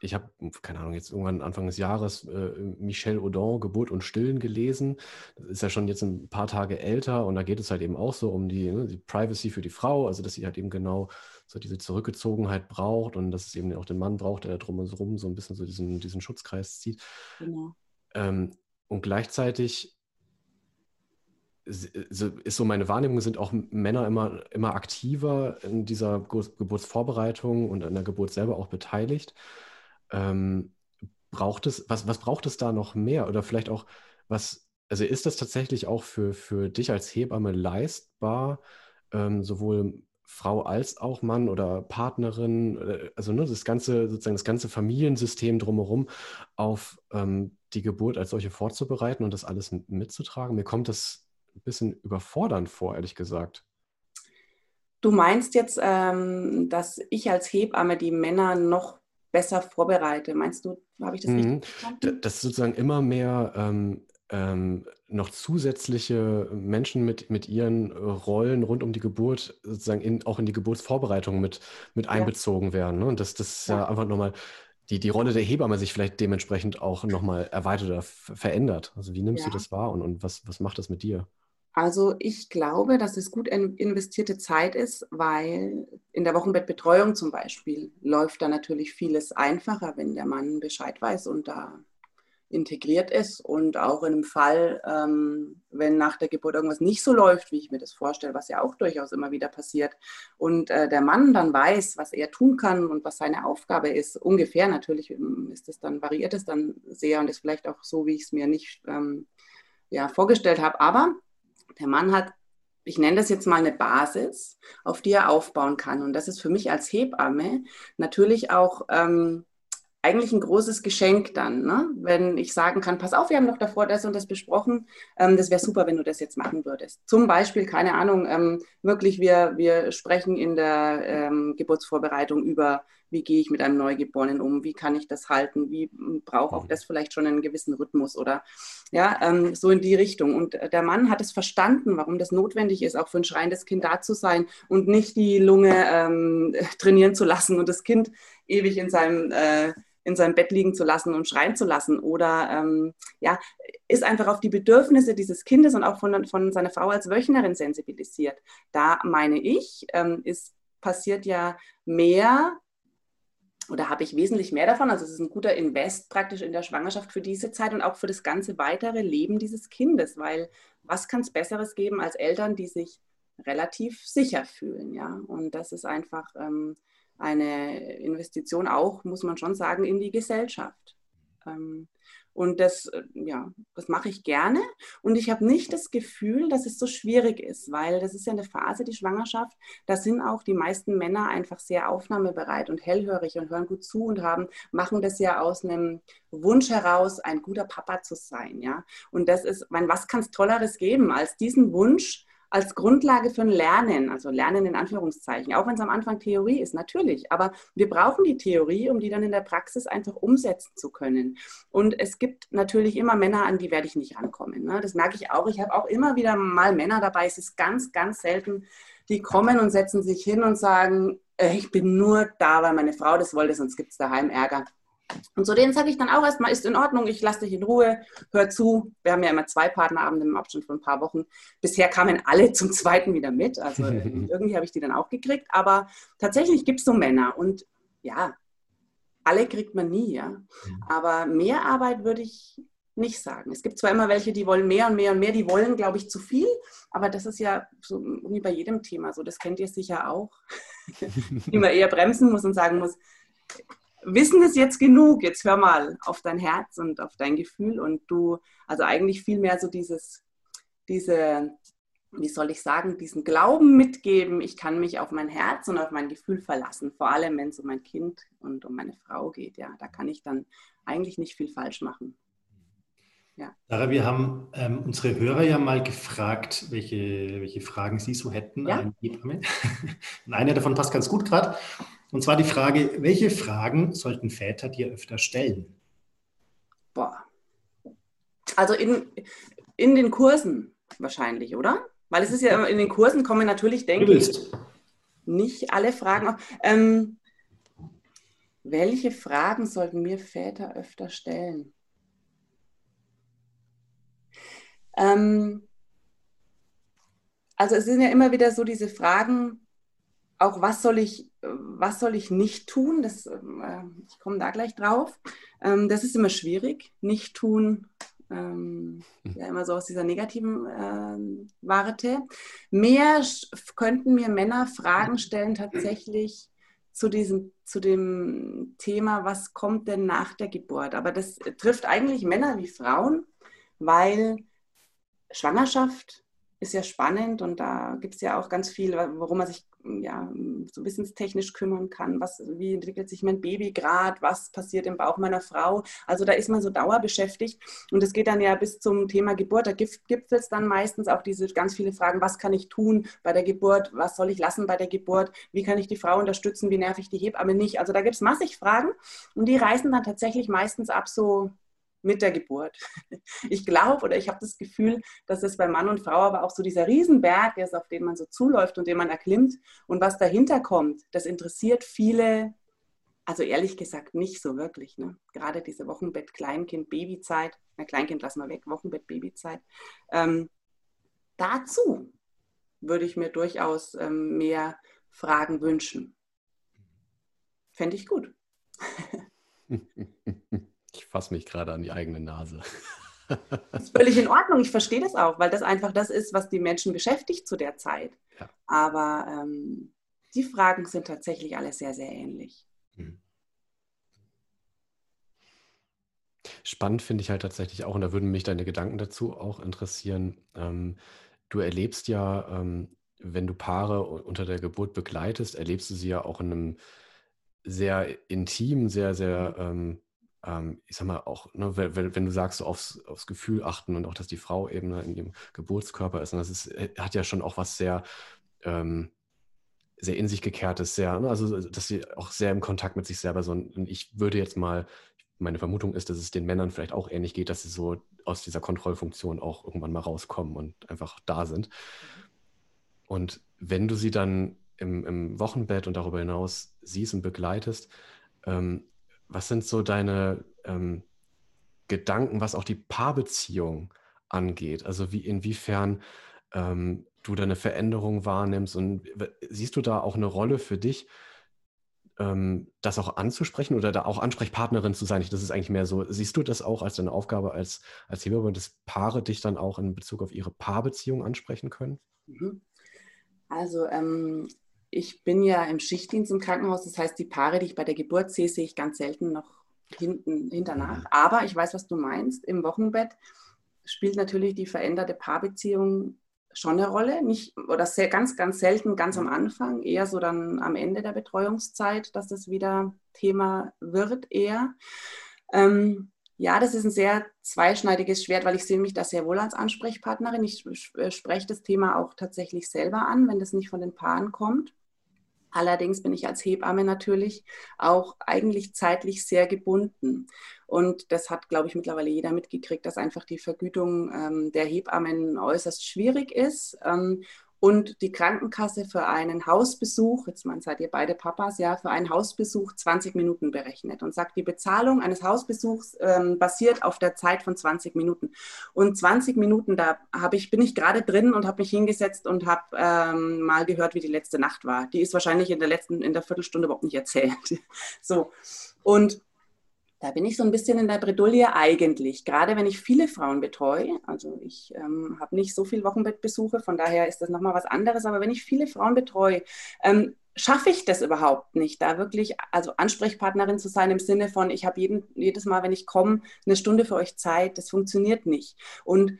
ich habe, keine Ahnung, jetzt irgendwann Anfang des Jahres äh, Michel Audin, Geburt und Stillen gelesen. Das ist ja schon jetzt ein paar Tage älter und da geht es halt eben auch so um die, ne, die Privacy für die Frau, also dass sie halt eben genau so diese Zurückgezogenheit braucht und dass es eben auch den Mann braucht, der drumherum so ein bisschen so diesen, diesen Schutzkreis zieht. Genau. Ähm, und gleichzeitig ist so meine Wahrnehmung, sind auch Männer immer, immer aktiver in dieser Geburtsvorbereitung und an der Geburt selber auch beteiligt. Ähm, braucht es, was, was braucht es da noch mehr? Oder vielleicht auch, was, also ist das tatsächlich auch für, für dich als Hebamme leistbar, ähm, sowohl Frau als auch Mann oder Partnerin, äh, also ne, das ganze, sozusagen das ganze Familiensystem drumherum auf ähm, die Geburt als solche vorzubereiten und das alles mitzutragen? Mir kommt das ein bisschen überfordernd vor, ehrlich gesagt.
Du meinst jetzt, ähm, dass ich als Hebamme die Männer noch besser vorbereite. Meinst du, habe ich das mhm. richtig
verstanden? Dass sozusagen immer mehr ähm, ähm, noch zusätzliche Menschen mit, mit ihren Rollen rund um die Geburt sozusagen in, auch in die Geburtsvorbereitung mit, mit einbezogen ja. werden. Ne? Und dass das ja. ja einfach nochmal die, die Rolle der Hebamme sich vielleicht dementsprechend auch nochmal erweitert oder verändert. Also wie nimmst ja. du das wahr und, und was, was macht das mit dir?
Also ich glaube, dass es gut investierte Zeit ist, weil in der Wochenbettbetreuung zum Beispiel läuft da natürlich vieles einfacher, wenn der Mann Bescheid weiß und da integriert ist. Und auch in einem Fall, ähm, wenn nach der Geburt irgendwas nicht so läuft, wie ich mir das vorstelle, was ja auch durchaus immer wieder passiert, und äh, der Mann dann weiß, was er tun kann und was seine Aufgabe ist, ungefähr natürlich ähm, ist es dann, variiert es dann sehr und ist vielleicht auch so, wie ich es mir nicht ähm, ja, vorgestellt habe. Aber der Mann hat, ich nenne das jetzt mal eine Basis, auf die er aufbauen kann. Und das ist für mich als Hebamme natürlich auch ähm, eigentlich ein großes Geschenk dann, ne? wenn ich sagen kann, pass auf, wir haben doch davor das und das besprochen, ähm, das wäre super, wenn du das jetzt machen würdest. Zum Beispiel, keine Ahnung, ähm, wirklich, wir, wir sprechen in der ähm, Geburtsvorbereitung über, wie gehe ich mit einem Neugeborenen um, wie kann ich das halten, wie braucht auch das vielleicht schon einen gewissen Rhythmus oder ja, ähm, so in die Richtung. Und der Mann hat es verstanden, warum das notwendig ist, auch für ein schreiendes Kind da zu sein und nicht die Lunge ähm, trainieren zu lassen und das Kind ewig in seinem äh, in seinem Bett liegen zu lassen und schreien zu lassen oder ähm, ja, ist einfach auf die Bedürfnisse dieses Kindes und auch von, von seiner Frau als Wöchnerin sensibilisiert. Da meine ich, ähm, ist passiert ja mehr oder habe ich wesentlich mehr davon. Also es ist ein guter Invest praktisch in der Schwangerschaft für diese Zeit und auch für das ganze weitere Leben dieses Kindes, weil was kann es Besseres geben als Eltern, die sich relativ sicher fühlen, ja. Und das ist einfach ähm, eine Investition auch, muss man schon sagen, in die Gesellschaft. Ähm, und das, äh, ja, das mache ich gerne. Und ich habe nicht das Gefühl, dass es so schwierig ist, weil das ist ja eine Phase, die Schwangerschaft. Da sind auch die meisten Männer einfach sehr aufnahmebereit und hellhörig und hören gut zu und haben, machen das ja aus einem Wunsch heraus, ein guter Papa zu sein. Ja? Und das ist, mein, was kann es Tolleres geben als diesen Wunsch, als Grundlage für ein Lernen, also Lernen in Anführungszeichen, auch wenn es am Anfang Theorie ist, natürlich. Aber wir brauchen die Theorie, um die dann in der Praxis einfach umsetzen zu können. Und es gibt natürlich immer Männer, an die werde ich nicht rankommen. Ne? Das merke ich auch. Ich habe auch immer wieder mal Männer dabei. Es ist ganz, ganz selten, die kommen und setzen sich hin und sagen, äh, ich bin nur da, weil meine Frau das wollte, sonst gibt es daheim Ärger. Und zu denen sage ich dann auch erstmal, ist in Ordnung, ich lasse dich in Ruhe, hör zu. Wir haben ja immer zwei Partnerabende im Abstand von ein paar Wochen. Bisher kamen alle zum zweiten wieder mit. Also irgendwie habe ich die dann auch gekriegt. Aber tatsächlich gibt es so Männer. Und ja, alle kriegt man nie, ja. Mhm. Aber mehr Arbeit würde ich nicht sagen. Es gibt zwar immer welche, die wollen mehr und mehr und mehr, die wollen, glaube ich, zu viel, aber das ist ja so wie bei jedem Thema so, das kennt ihr sicher auch, wie man eher bremsen muss und sagen muss, Wissen ist jetzt genug, jetzt hör mal auf dein Herz und auf dein Gefühl und du, also eigentlich viel mehr so dieses, diese, wie soll ich sagen, diesen Glauben mitgeben, ich kann mich auf mein Herz und auf mein Gefühl verlassen, vor allem wenn es um mein Kind und um meine Frau geht, ja, da kann ich dann eigentlich nicht viel falsch machen.
Ja. Sarah, wir haben ähm, unsere Hörer ja mal gefragt, welche, welche Fragen sie so hätten ja? an Hebamme. eine davon passt ganz gut gerade. Und zwar die Frage, welche Fragen sollten Väter dir öfter stellen?
Boah. Also in, in den Kursen wahrscheinlich, oder? Weil es ist ja in den Kursen kommen natürlich, denke ich, nicht alle Fragen auf. Ähm, welche Fragen sollten mir Väter öfter stellen? Ähm, also es sind ja immer wieder so diese Fragen, auch was soll ich, was soll ich nicht tun? Das, äh, ich komme da gleich drauf. Ähm, das ist immer schwierig. Nicht tun, ähm, ja immer so aus dieser negativen äh, Warte. Mehr könnten mir Männer Fragen stellen tatsächlich zu diesem zu dem Thema, was kommt denn nach der Geburt? Aber das trifft eigentlich Männer wie Frauen, weil Schwangerschaft ist ja spannend und da gibt es ja auch ganz viel, worum man sich ja, so wissenstechnisch kümmern kann. Was, wie entwickelt sich mein Baby gerade? Was passiert im Bauch meiner Frau? Also da ist man so dauerbeschäftigt und es geht dann ja bis zum Thema Geburt. Da gibt es dann meistens auch diese ganz viele Fragen, was kann ich tun bei der Geburt? Was soll ich lassen bei der Geburt? Wie kann ich die Frau unterstützen? Wie nerv ich die Hebamme nicht? Also da gibt es massig Fragen und die reißen dann tatsächlich meistens ab so mit der Geburt. Ich glaube oder ich habe das Gefühl, dass es bei Mann und Frau aber auch so dieser Riesenberg ist, auf den man so zuläuft und den man erklimmt. Und was dahinter kommt, das interessiert viele, also ehrlich gesagt nicht so wirklich. Ne? Gerade diese Wochenbett, Kleinkind, Babyzeit, na Kleinkind lassen wir weg, Wochenbett, Babyzeit. Ähm, dazu würde ich mir durchaus ähm, mehr Fragen wünschen. Fände ich gut.
Ich fasse mich gerade an die eigene Nase.
Das ist völlig in Ordnung. Ich verstehe das auch, weil das einfach das ist, was die Menschen beschäftigt zu der Zeit. Ja. Aber ähm, die Fragen sind tatsächlich alle sehr, sehr ähnlich. Mhm.
Spannend finde ich halt tatsächlich auch, und da würden mich deine Gedanken dazu auch interessieren. Ähm, du erlebst ja, ähm, wenn du Paare unter der Geburt begleitest, erlebst du sie ja auch in einem sehr intimen, sehr, sehr ähm, ich sag mal, auch, ne, wenn, wenn, du sagst, so aufs, aufs, Gefühl achten und auch, dass die Frau eben ne, in ihrem Geburtskörper ist, und das ist, äh, hat ja schon auch was sehr, ähm, sehr in sich gekehrtes, sehr, ne, also dass sie auch sehr im Kontakt mit sich selber sind. Und ich würde jetzt mal, meine Vermutung ist, dass es den Männern vielleicht auch ähnlich geht, dass sie so aus dieser Kontrollfunktion auch irgendwann mal rauskommen und einfach da sind. Und wenn du sie dann im, im Wochenbett und darüber hinaus siehst und begleitest, ähm, was sind so deine ähm, Gedanken, was auch die Paarbeziehung angeht? Also wie inwiefern ähm, du deine Veränderung wahrnimmst und siehst du da auch eine Rolle für dich, ähm, das auch anzusprechen oder da auch Ansprechpartnerin zu sein? Das ist eigentlich mehr so. Siehst du das auch als deine Aufgabe als, als Hebamme, dass Paare dich dann auch in Bezug auf ihre Paarbeziehung ansprechen können?
Mhm. Also ähm, ich bin ja im Schichtdienst im Krankenhaus, das heißt, die Paare, die ich bei der Geburt sehe, sehe ich ganz selten noch hinten, hinternach. Aber ich weiß, was du meinst. Im Wochenbett spielt natürlich die veränderte Paarbeziehung schon eine Rolle. Nicht, oder sehr, ganz, ganz selten ganz am Anfang, eher so dann am Ende der Betreuungszeit, dass das wieder Thema wird, eher. Ähm, ja, das ist ein sehr zweischneidiges Schwert, weil ich sehe mich da sehr wohl als Ansprechpartnerin. Ich spreche das Thema auch tatsächlich selber an, wenn das nicht von den Paaren kommt. Allerdings bin ich als Hebamme natürlich auch eigentlich zeitlich sehr gebunden. Und das hat, glaube ich, mittlerweile jeder mitgekriegt, dass einfach die Vergütung ähm, der Hebammen äußerst schwierig ist. Ähm, und die Krankenkasse für einen Hausbesuch, jetzt man seid ihr beide Papas, ja, für einen Hausbesuch 20 Minuten berechnet und sagt, die Bezahlung eines Hausbesuchs ähm, basiert auf der Zeit von 20 Minuten. Und 20 Minuten, da habe ich, bin ich gerade drin und habe mich hingesetzt und habe ähm, mal gehört, wie die letzte Nacht war. Die ist wahrscheinlich in der letzten, in der Viertelstunde überhaupt nicht erzählt. so. Und da bin ich so ein bisschen in der Bredouille eigentlich, gerade wenn ich viele Frauen betreue. Also ich ähm, habe nicht so viele Wochenbettbesuche, von daher ist das nochmal was anderes. Aber wenn ich viele Frauen betreue, ähm, schaffe ich das überhaupt nicht, da wirklich also Ansprechpartnerin zu sein im Sinne von, ich habe jedes Mal, wenn ich komme, eine Stunde für euch Zeit. Das funktioniert nicht. Und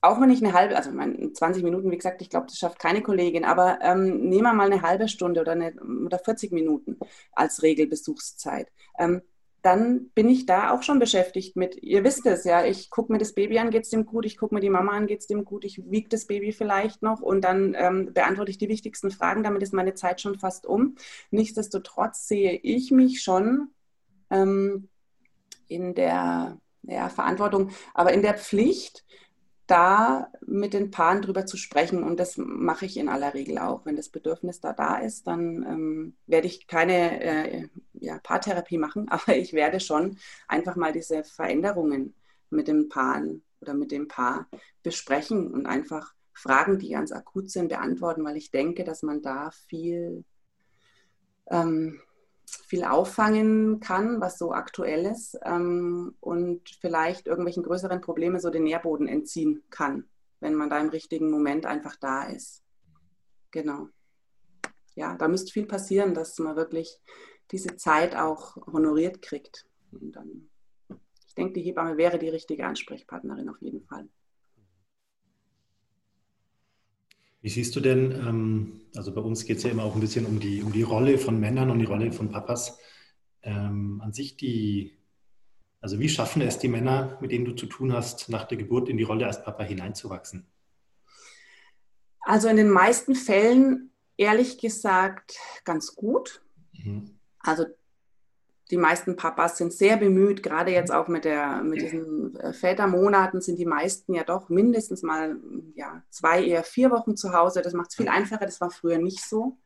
auch wenn ich eine halbe, also meine 20 Minuten, wie gesagt, ich glaube, das schafft keine Kollegin, aber ähm, nehmen wir mal eine halbe Stunde oder, eine, oder 40 Minuten als Regelbesuchszeit. Ähm, dann bin ich da auch schon beschäftigt mit, ihr wisst es ja, ich gucke mir das Baby an, geht es dem gut, ich gucke mir die Mama an, geht es dem gut, ich wiege das Baby vielleicht noch und dann ähm, beantworte ich die wichtigsten Fragen, damit ist meine Zeit schon fast um. Nichtsdestotrotz sehe ich mich schon ähm, in der ja, Verantwortung, aber in der Pflicht, da mit den Paaren drüber zu sprechen. Und das mache ich in aller Regel auch. Wenn das Bedürfnis da da ist, dann ähm, werde ich keine äh, ja, Paartherapie machen, aber ich werde schon einfach mal diese Veränderungen mit den Paaren oder mit dem Paar besprechen und einfach Fragen, die ganz akut sind, beantworten, weil ich denke, dass man da viel ähm, viel auffangen kann, was so aktuell ist ähm, und vielleicht irgendwelchen größeren Problemen so den Nährboden entziehen kann, wenn man da im richtigen Moment einfach da ist. Genau. Ja, da müsste viel passieren, dass man wirklich diese Zeit auch honoriert kriegt. Und dann, ich denke, die Hebamme wäre die richtige Ansprechpartnerin auf jeden Fall.
Wie siehst du denn, ähm, also bei uns geht es ja immer auch ein bisschen um die, um die Rolle von Männern und die Rolle von Papas. Ähm, an sich die, also wie schaffen es die Männer, mit denen du zu tun hast, nach der Geburt in die Rolle als Papa hineinzuwachsen?
Also in den meisten Fällen, ehrlich gesagt, ganz gut. Mhm. Also die meisten Papas sind sehr bemüht, gerade jetzt auch mit, der, mit diesen äh, Vätermonaten sind die meisten ja doch mindestens mal ja, zwei, eher vier Wochen zu Hause. Das macht es viel einfacher, das war früher nicht so.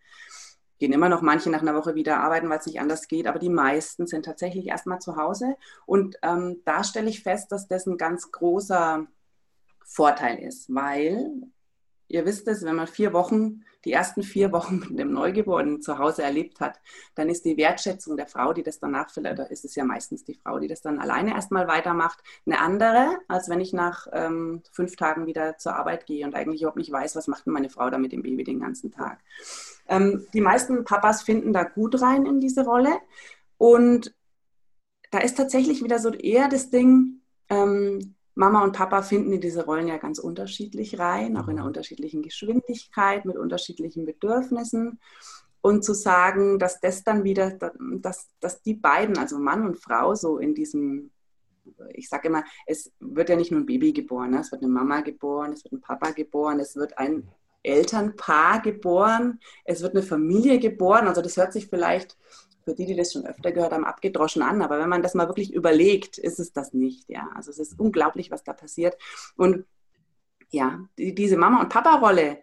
Gehen immer noch manche nach einer Woche wieder arbeiten, weil es nicht anders geht, aber die meisten sind tatsächlich erstmal zu Hause. Und ähm, da stelle ich fest, dass das ein ganz großer Vorteil ist, weil ihr wisst es, wenn man vier Wochen, die ersten vier Wochen mit dem Neugeborenen zu Hause erlebt hat, dann ist die Wertschätzung der Frau, die das danach, vielleicht ist es ja meistens die Frau, die das dann alleine erstmal weitermacht, eine andere, als wenn ich nach ähm, fünf Tagen wieder zur Arbeit gehe und eigentlich überhaupt nicht weiß, was macht denn meine Frau da mit dem Baby den ganzen Tag. Ähm, die meisten Papas finden da gut rein in diese Rolle und da ist tatsächlich wieder so eher das Ding, ähm, Mama und Papa finden in diese Rollen ja ganz unterschiedlich rein, auch in einer mhm. unterschiedlichen Geschwindigkeit, mit unterschiedlichen Bedürfnissen. Und zu sagen, dass das dann wieder, dass, dass die beiden, also Mann und Frau, so in diesem, ich sage immer, es wird ja nicht nur ein Baby geboren, ne? es wird eine Mama geboren, es wird ein Papa geboren, es wird ein Elternpaar geboren, es wird eine Familie geboren. Also das hört sich vielleicht für die, die das schon öfter gehört haben, abgedroschen an. Aber wenn man das mal wirklich überlegt, ist es das nicht. Ja, also es ist unglaublich, was da passiert. Und ja, die, diese Mama- und Papa-Rolle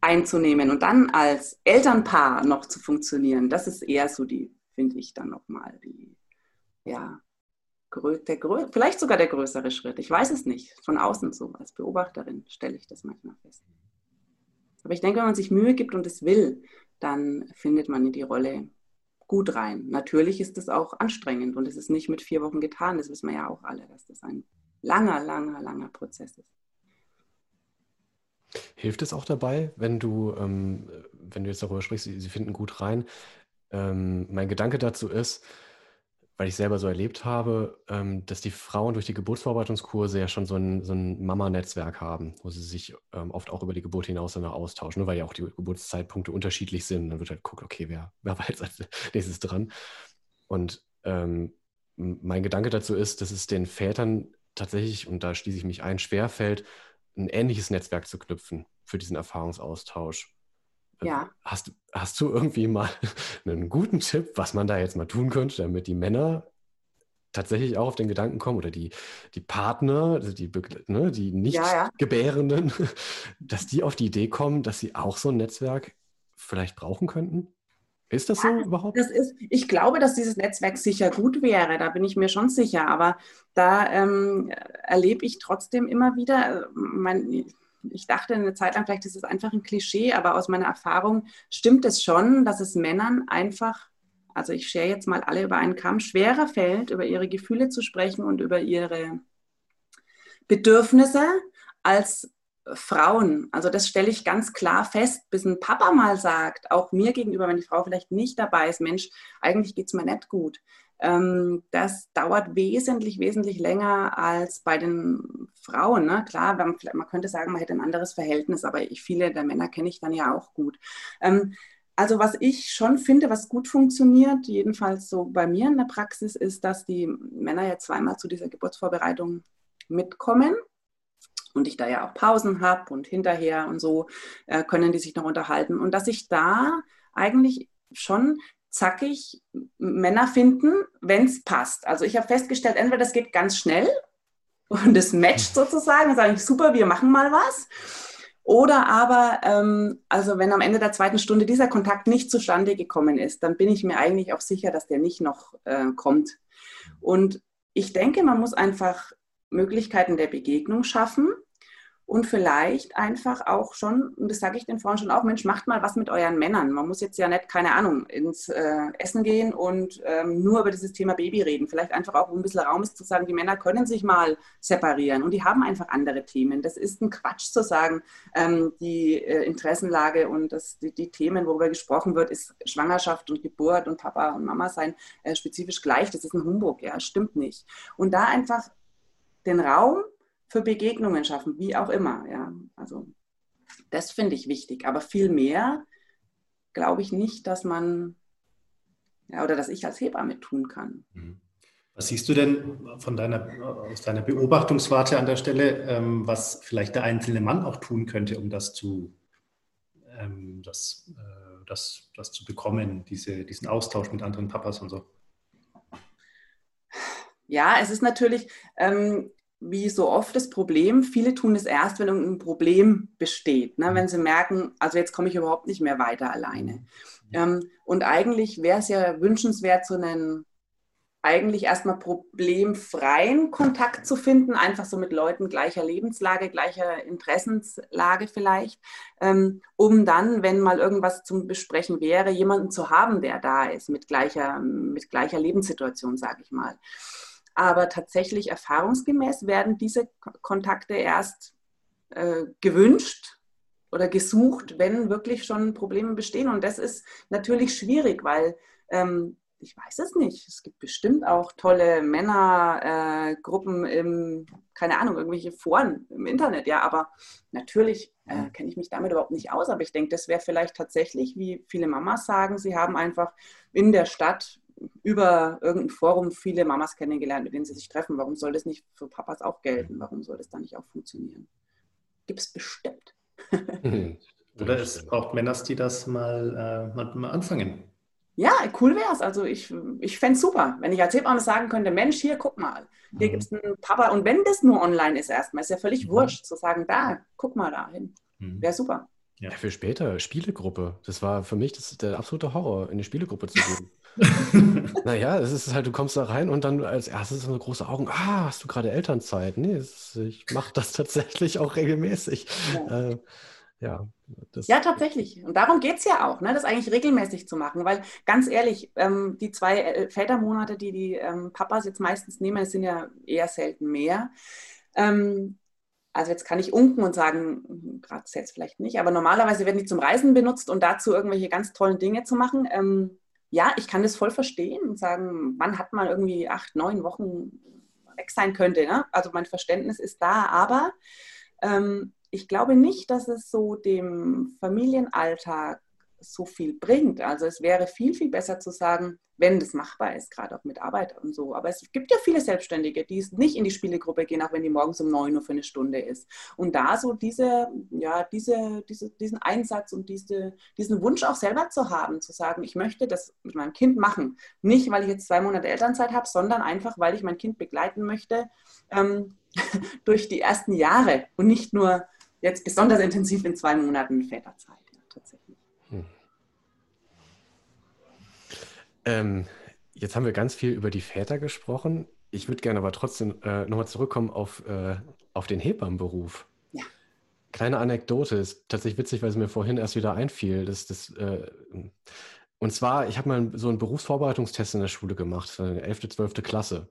einzunehmen und dann als Elternpaar noch zu funktionieren, das ist eher so die, finde ich, dann nochmal die, ja, der, vielleicht sogar der größere Schritt. Ich weiß es nicht. Von außen so, als Beobachterin stelle ich das manchmal fest. Aber ich denke, wenn man sich Mühe gibt und es will, dann findet man in die Rolle gut rein. Natürlich ist es auch anstrengend und es ist nicht mit vier Wochen getan. Das wissen wir ja auch alle, dass das ein langer, langer, langer Prozess ist.
Hilft es auch dabei, wenn du, ähm, wenn du jetzt darüber sprichst, sie, sie finden gut rein? Ähm, mein Gedanke dazu ist, weil ich selber so erlebt habe, ähm, dass die Frauen durch die Geburtsvorbereitungskurse ja schon so ein, so ein Mama-Netzwerk haben, wo sie sich ähm, oft auch über die Geburt hinaus danach austauschen, ne, weil ja auch die Geburtszeitpunkte unterschiedlich sind. Dann wird halt geguckt, okay, wer, wer war jetzt als nächstes dran? Und ähm, mein Gedanke dazu ist, dass es den Vätern tatsächlich, und da schließe ich mich ein, schwerfällt, ein ähnliches Netzwerk zu knüpfen für diesen Erfahrungsaustausch.
Ja.
Hast, hast du irgendwie mal einen guten Tipp, was man da jetzt mal tun könnte, damit die Männer tatsächlich auch auf den Gedanken kommen oder die, die Partner, also die, ne, die nicht ja, ja. Gebärenden, dass die auf die Idee kommen, dass sie auch so ein Netzwerk vielleicht brauchen könnten? Ist das so ja, überhaupt?
Das ist, ich glaube, dass dieses Netzwerk sicher gut wäre, da bin ich mir schon sicher, aber da ähm, erlebe ich trotzdem immer wieder, äh, mein, ich dachte eine Zeit lang, vielleicht ist es einfach ein Klischee, aber aus meiner Erfahrung stimmt es schon, dass es Männern einfach, also ich schere jetzt mal alle über einen Kamm, schwerer fällt, über ihre Gefühle zu sprechen und über ihre Bedürfnisse als Frauen. Also das stelle ich ganz klar fest, bis ein Papa mal sagt, auch mir gegenüber, wenn die Frau vielleicht nicht dabei ist, Mensch, eigentlich geht es mir nicht gut. Ähm, das dauert wesentlich, wesentlich länger als bei den Frauen. Ne? Klar, man, man, könnte sagen, man hätte ein anderes Verhältnis, aber ich, viele der Männer kenne ich dann ja auch gut. Ähm, also was ich schon finde, was gut funktioniert, jedenfalls so bei mir in der Praxis, ist, dass die Männer ja zweimal zu dieser Geburtsvorbereitung mitkommen und ich da ja auch Pausen habe und hinterher und so äh, können die sich noch unterhalten und dass ich da eigentlich schon zackig Männer finden, wenn es passt. Also ich habe festgestellt, entweder das geht ganz schnell, und es matcht sozusagen, dann sage ich, super, wir machen mal was. Oder aber, ähm, also wenn am Ende der zweiten Stunde dieser Kontakt nicht zustande gekommen ist, dann bin ich mir eigentlich auch sicher, dass der nicht noch äh, kommt. Und ich denke, man muss einfach Möglichkeiten der Begegnung schaffen und vielleicht einfach auch schon, und das sage ich den Frauen schon auch, Mensch, macht mal was mit euren Männern. Man muss jetzt ja nicht, keine Ahnung, ins äh, Essen gehen und ähm, nur über dieses Thema Baby reden. Vielleicht einfach auch, wo ein bisschen Raum ist, zu sagen, die Männer können sich mal separieren und die haben einfach andere Themen. Das ist ein Quatsch zu sagen, ähm, die äh, Interessenlage und das, die, die, Themen, worüber gesprochen wird, ist Schwangerschaft und Geburt und Papa und Mama sein äh, spezifisch gleich. Das ist ein Humbug, ja, stimmt nicht. Und da einfach den Raum für Begegnungen schaffen, wie auch immer. Ja. Also das finde ich wichtig. Aber viel mehr glaube ich nicht, dass man ja, oder dass ich als Hebamme tun kann. Mhm.
Was siehst du denn von deiner, aus deiner Beobachtungswarte an der Stelle, ähm, was vielleicht der einzelne Mann auch tun könnte, um das zu, ähm, das, äh, das, das zu bekommen, diese, diesen Austausch mit anderen Papas und so?
Ja, es ist natürlich, ähm, wie so oft das Problem, viele tun es erst, wenn ein Problem besteht, ne? wenn sie merken, also jetzt komme ich überhaupt nicht mehr weiter alleine. Ähm, und eigentlich wäre es ja wünschenswert, so einen eigentlich erstmal problemfreien Kontakt zu finden, einfach so mit Leuten gleicher Lebenslage, gleicher Interessenslage vielleicht, ähm, um dann, wenn mal irgendwas zum Besprechen wäre, jemanden zu haben, der da ist, mit gleicher, mit gleicher Lebenssituation, sage ich mal. Aber tatsächlich erfahrungsgemäß werden diese Kontakte erst äh, gewünscht oder gesucht, wenn wirklich schon Probleme bestehen. Und das ist natürlich schwierig, weil ähm, ich weiß es nicht. Es gibt bestimmt auch tolle Männergruppen äh, im, keine Ahnung, irgendwelche Foren im Internet, ja, aber natürlich äh, kenne ich mich damit überhaupt nicht aus. Aber ich denke, das wäre vielleicht tatsächlich, wie viele Mamas sagen, sie haben einfach in der Stadt über irgendein Forum viele Mamas kennengelernt, mit denen sie sich treffen. Warum soll das nicht für Papas auch gelten? Warum soll das dann nicht auch funktionieren? Gibt es bestimmt.
Oder es braucht Männer, die das mal, äh, mal, mal anfangen.
Ja, cool wäre es. Also ich, ich fände es super, wenn ich als Hebamme sagen könnte, Mensch, hier, guck mal, hier mhm. gibt es einen Papa. Und wenn das nur online ist erstmal, ist ja völlig mhm. wurscht zu sagen, da, guck mal da hin. Mhm. Wäre super.
Ja. für später, Spielegruppe. Das war für mich das, der absolute Horror, in eine Spielegruppe zu gehen. naja, es ist halt, du kommst da rein und dann als erstes so große Augen, ah, hast du gerade Elternzeit? Nee, ist, ich mache das tatsächlich auch regelmäßig. Ja. Äh, ja,
ja, tatsächlich. Und darum geht es ja auch, ne, das eigentlich regelmäßig zu machen. Weil ganz ehrlich, ähm, die zwei äh, Vätermonate, die die ähm, Papas jetzt meistens nehmen, sind ja eher selten mehr. Ähm, also jetzt kann ich unken und sagen, gerade jetzt vielleicht nicht, aber normalerweise werden die zum Reisen benutzt und dazu irgendwelche ganz tollen Dinge zu machen. Ja, ich kann das voll verstehen und sagen, wann hat man irgendwie acht, neun Wochen weg sein könnte. Ne? Also mein Verständnis ist da, aber ähm, ich glaube nicht, dass es so dem Familienalltag so viel bringt. Also es wäre viel, viel besser zu sagen, wenn das machbar ist, gerade auch mit Arbeit und so. Aber es gibt ja viele Selbstständige, die nicht in die Spielegruppe gehen, auch wenn die morgens um 9 Uhr für eine Stunde ist. Und da so diese, ja, diese, diese, diesen Einsatz und diese, diesen Wunsch auch selber zu haben, zu sagen, ich möchte das mit meinem Kind machen. Nicht, weil ich jetzt zwei Monate Elternzeit habe, sondern einfach, weil ich mein Kind begleiten möchte ähm, durch die ersten Jahre und nicht nur jetzt besonders intensiv in zwei Monaten Väterzeit.
Ähm, jetzt haben wir ganz viel über die Väter gesprochen. Ich würde gerne aber trotzdem äh, nochmal zurückkommen auf, äh, auf den Hebammenberuf. Ja. Kleine Anekdote, ist tatsächlich witzig, weil es mir vorhin erst wieder einfiel. Das, das, äh, und zwar, ich habe mal so einen Berufsvorbereitungstest in der Schule gemacht, für eine 11., 12. Klasse.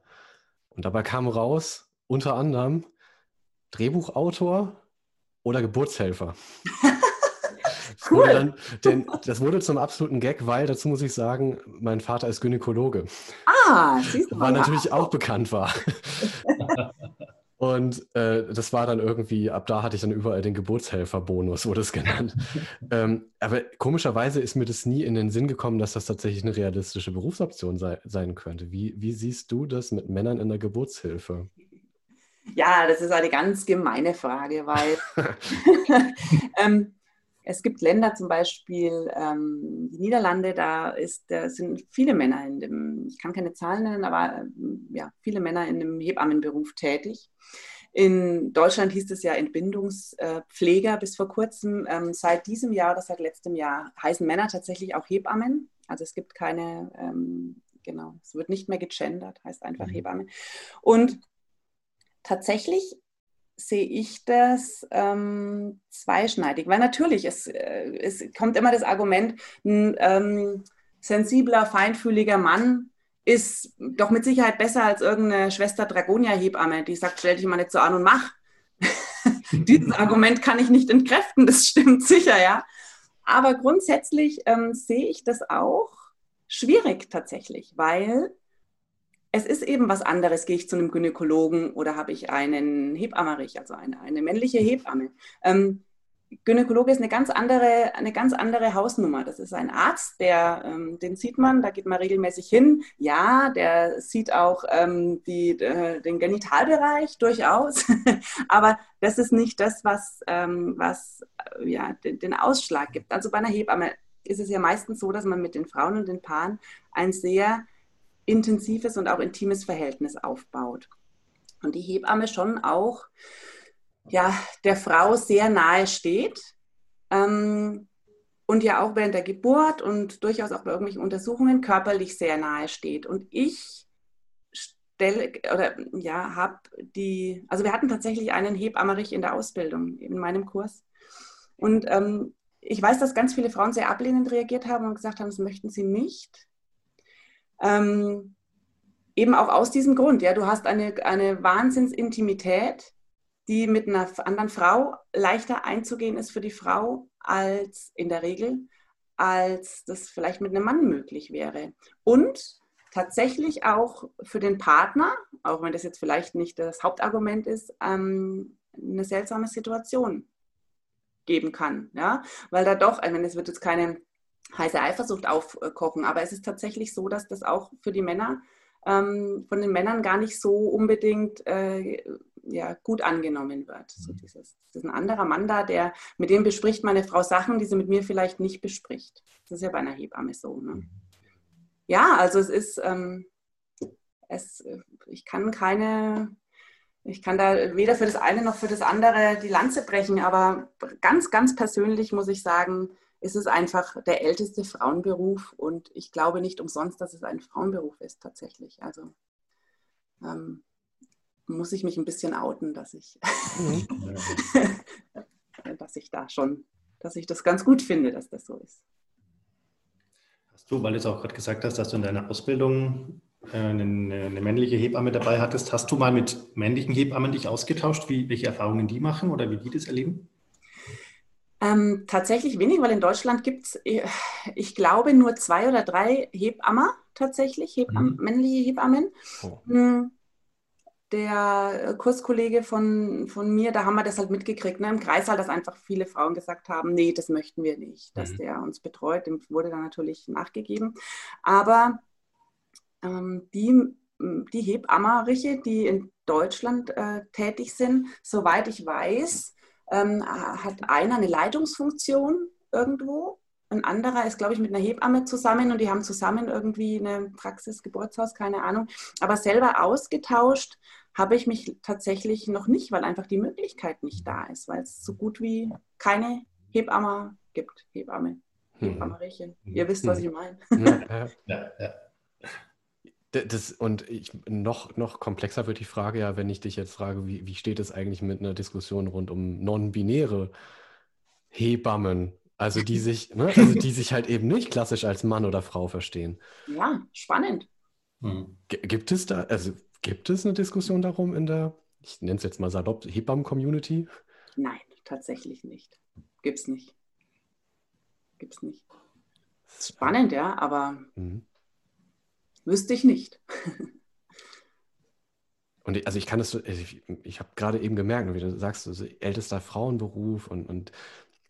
Und dabei kam raus, unter anderem Drehbuchautor oder Geburtshelfer. Cool. Dann, denn, das wurde zum absoluten Gag, weil, dazu muss ich sagen, mein Vater ist Gynäkologe. Ah, siehst du mal. Was natürlich auch bekannt war. Und äh, das war dann irgendwie, ab da hatte ich dann überall den Geburtshelferbonus, wurde es genannt. ähm, aber komischerweise ist mir das nie in den Sinn gekommen, dass das tatsächlich eine realistische Berufsoption sei, sein könnte. Wie, wie siehst du das mit Männern in der Geburtshilfe?
Ja, das ist eine ganz gemeine Frage, weil ähm, es gibt Länder, zum Beispiel ähm, die Niederlande, da, ist, da sind viele Männer in dem, ich kann keine Zahlen nennen, aber äh, ja, viele Männer in einem Hebammenberuf tätig. In Deutschland hieß es ja Entbindungspfleger bis vor kurzem. Ähm, seit diesem Jahr oder seit letztem Jahr heißen Männer tatsächlich auch Hebammen. Also es gibt keine, ähm, genau, es wird nicht mehr gegendert, heißt einfach mhm. Hebamme. Und tatsächlich sehe ich das ähm, zweischneidig, weil natürlich, es, äh, es kommt immer das Argument, ein ähm, sensibler, feinfühliger Mann ist doch mit Sicherheit besser als irgendeine Schwester Dragonia-Hebamme, die sagt, stell dich mal nicht so an und mach. Dieses Argument kann ich nicht entkräften, das stimmt sicher, ja. Aber grundsätzlich ähm, sehe ich das auch schwierig tatsächlich, weil es ist eben was anderes, gehe ich zu einem Gynäkologen oder habe ich einen Hebammerich, also eine, eine männliche Hebamme. Ähm, Gynäkologe ist eine ganz andere, eine ganz andere Hausnummer. Das ist ein Arzt, der, ähm, den sieht man, da geht man regelmäßig hin. Ja, der sieht auch ähm, die, äh, den Genitalbereich durchaus, aber das ist nicht das, was, ähm, was äh, ja, den, den, Ausschlag gibt. Also bei einer Hebamme ist es ja meistens so, dass man mit den Frauen und den Paaren ein sehr intensives und auch intimes Verhältnis aufbaut. Und die Hebamme schon auch ja, der Frau sehr nahe steht ähm, und ja auch während der Geburt und durchaus auch bei irgendwelchen Untersuchungen körperlich sehr nahe steht. Und ich stelle oder ja, habe die, also wir hatten tatsächlich einen Hebammerich in der Ausbildung in meinem Kurs. Und ähm, ich weiß, dass ganz viele Frauen sehr ablehnend reagiert haben und gesagt haben, das möchten sie nicht. Ähm, eben auch aus diesem Grund, ja, du hast eine, eine Wahnsinnsintimität die mit einer anderen Frau leichter einzugehen ist für die Frau als in der Regel, als das vielleicht mit einem Mann möglich wäre. Und tatsächlich auch für den Partner, auch wenn das jetzt vielleicht nicht das Hauptargument ist, ähm, eine seltsame Situation geben kann. Ja? Weil da doch, ich meine, es wird jetzt keine heiße Eifersucht aufkochen, aber es ist tatsächlich so, dass das auch für die Männer ähm, von den Männern gar nicht so unbedingt äh, ja, gut angenommen wird. So mhm. dieses, das ist ein anderer Mann da, der, mit dem bespricht meine Frau Sachen, die sie mit mir vielleicht nicht bespricht. Das ist ja bei einer Hebamme so. Ne? Mhm. Ja, also es ist, ähm, es, ich kann keine, ich kann da weder für das eine noch für das andere die Lanze brechen, aber ganz, ganz persönlich muss ich sagen, ist es einfach der älteste Frauenberuf und ich glaube nicht umsonst, dass es ein Frauenberuf ist tatsächlich. Also ähm, muss ich mich ein bisschen outen, dass ich, mhm. dass ich da schon, dass ich das ganz gut finde, dass das so ist.
Hast du, weil du es auch gerade gesagt hast, dass du in deiner Ausbildung äh, eine, eine, männliche Hebamme dabei hattest, hast du mal mit männlichen Hebammen dich ausgetauscht, wie, welche Erfahrungen die machen oder wie die das erleben?
Ähm, tatsächlich wenig, weil in Deutschland gibt es, äh, ich glaube, nur zwei oder drei Hebammer tatsächlich, Hebam mhm. männliche Hebammen. Oh. Hm, der Kurskollege von, von mir, da haben wir das halt mitgekriegt, ne, im Kreißsaal, dass einfach viele Frauen gesagt haben, nee, das möchten wir nicht, dass mhm. der uns betreut. Dem wurde dann natürlich nachgegeben. Aber ähm, die, die Hebammeriche, die in Deutschland äh, tätig sind, soweit ich weiß, ähm, hat einer eine Leitungsfunktion irgendwo. Ein anderer ist, glaube ich, mit einer Hebamme zusammen und die haben zusammen irgendwie eine Praxis, Geburtshaus, keine Ahnung. Aber selber ausgetauscht habe ich mich tatsächlich noch nicht, weil einfach die Möglichkeit nicht da ist, weil es so gut wie keine Hebamme gibt. Hebamme, hm. Hebammerchen. Hm. Ihr wisst, was hm. ich meine. Ja, ja, ja.
Das, und ich, noch, noch komplexer wird die Frage ja, wenn ich dich jetzt frage, wie, wie steht es eigentlich mit einer Diskussion rund um non-binäre Hebammen? Also die sich, ne, also die sich halt eben nicht klassisch als Mann oder Frau verstehen.
Ja, spannend.
Hm. Gibt es da, also gibt es eine Diskussion darum in der, ich nenne es jetzt mal salopp, Hebammen-Community?
Nein, tatsächlich nicht. Gibt's nicht. Gibt's nicht. Spannend, ja, aber mhm. Wüsste ich nicht.
Und ich, also ich kann es, also ich, ich habe gerade eben gemerkt, wie du sagst, so ältester Frauenberuf und, und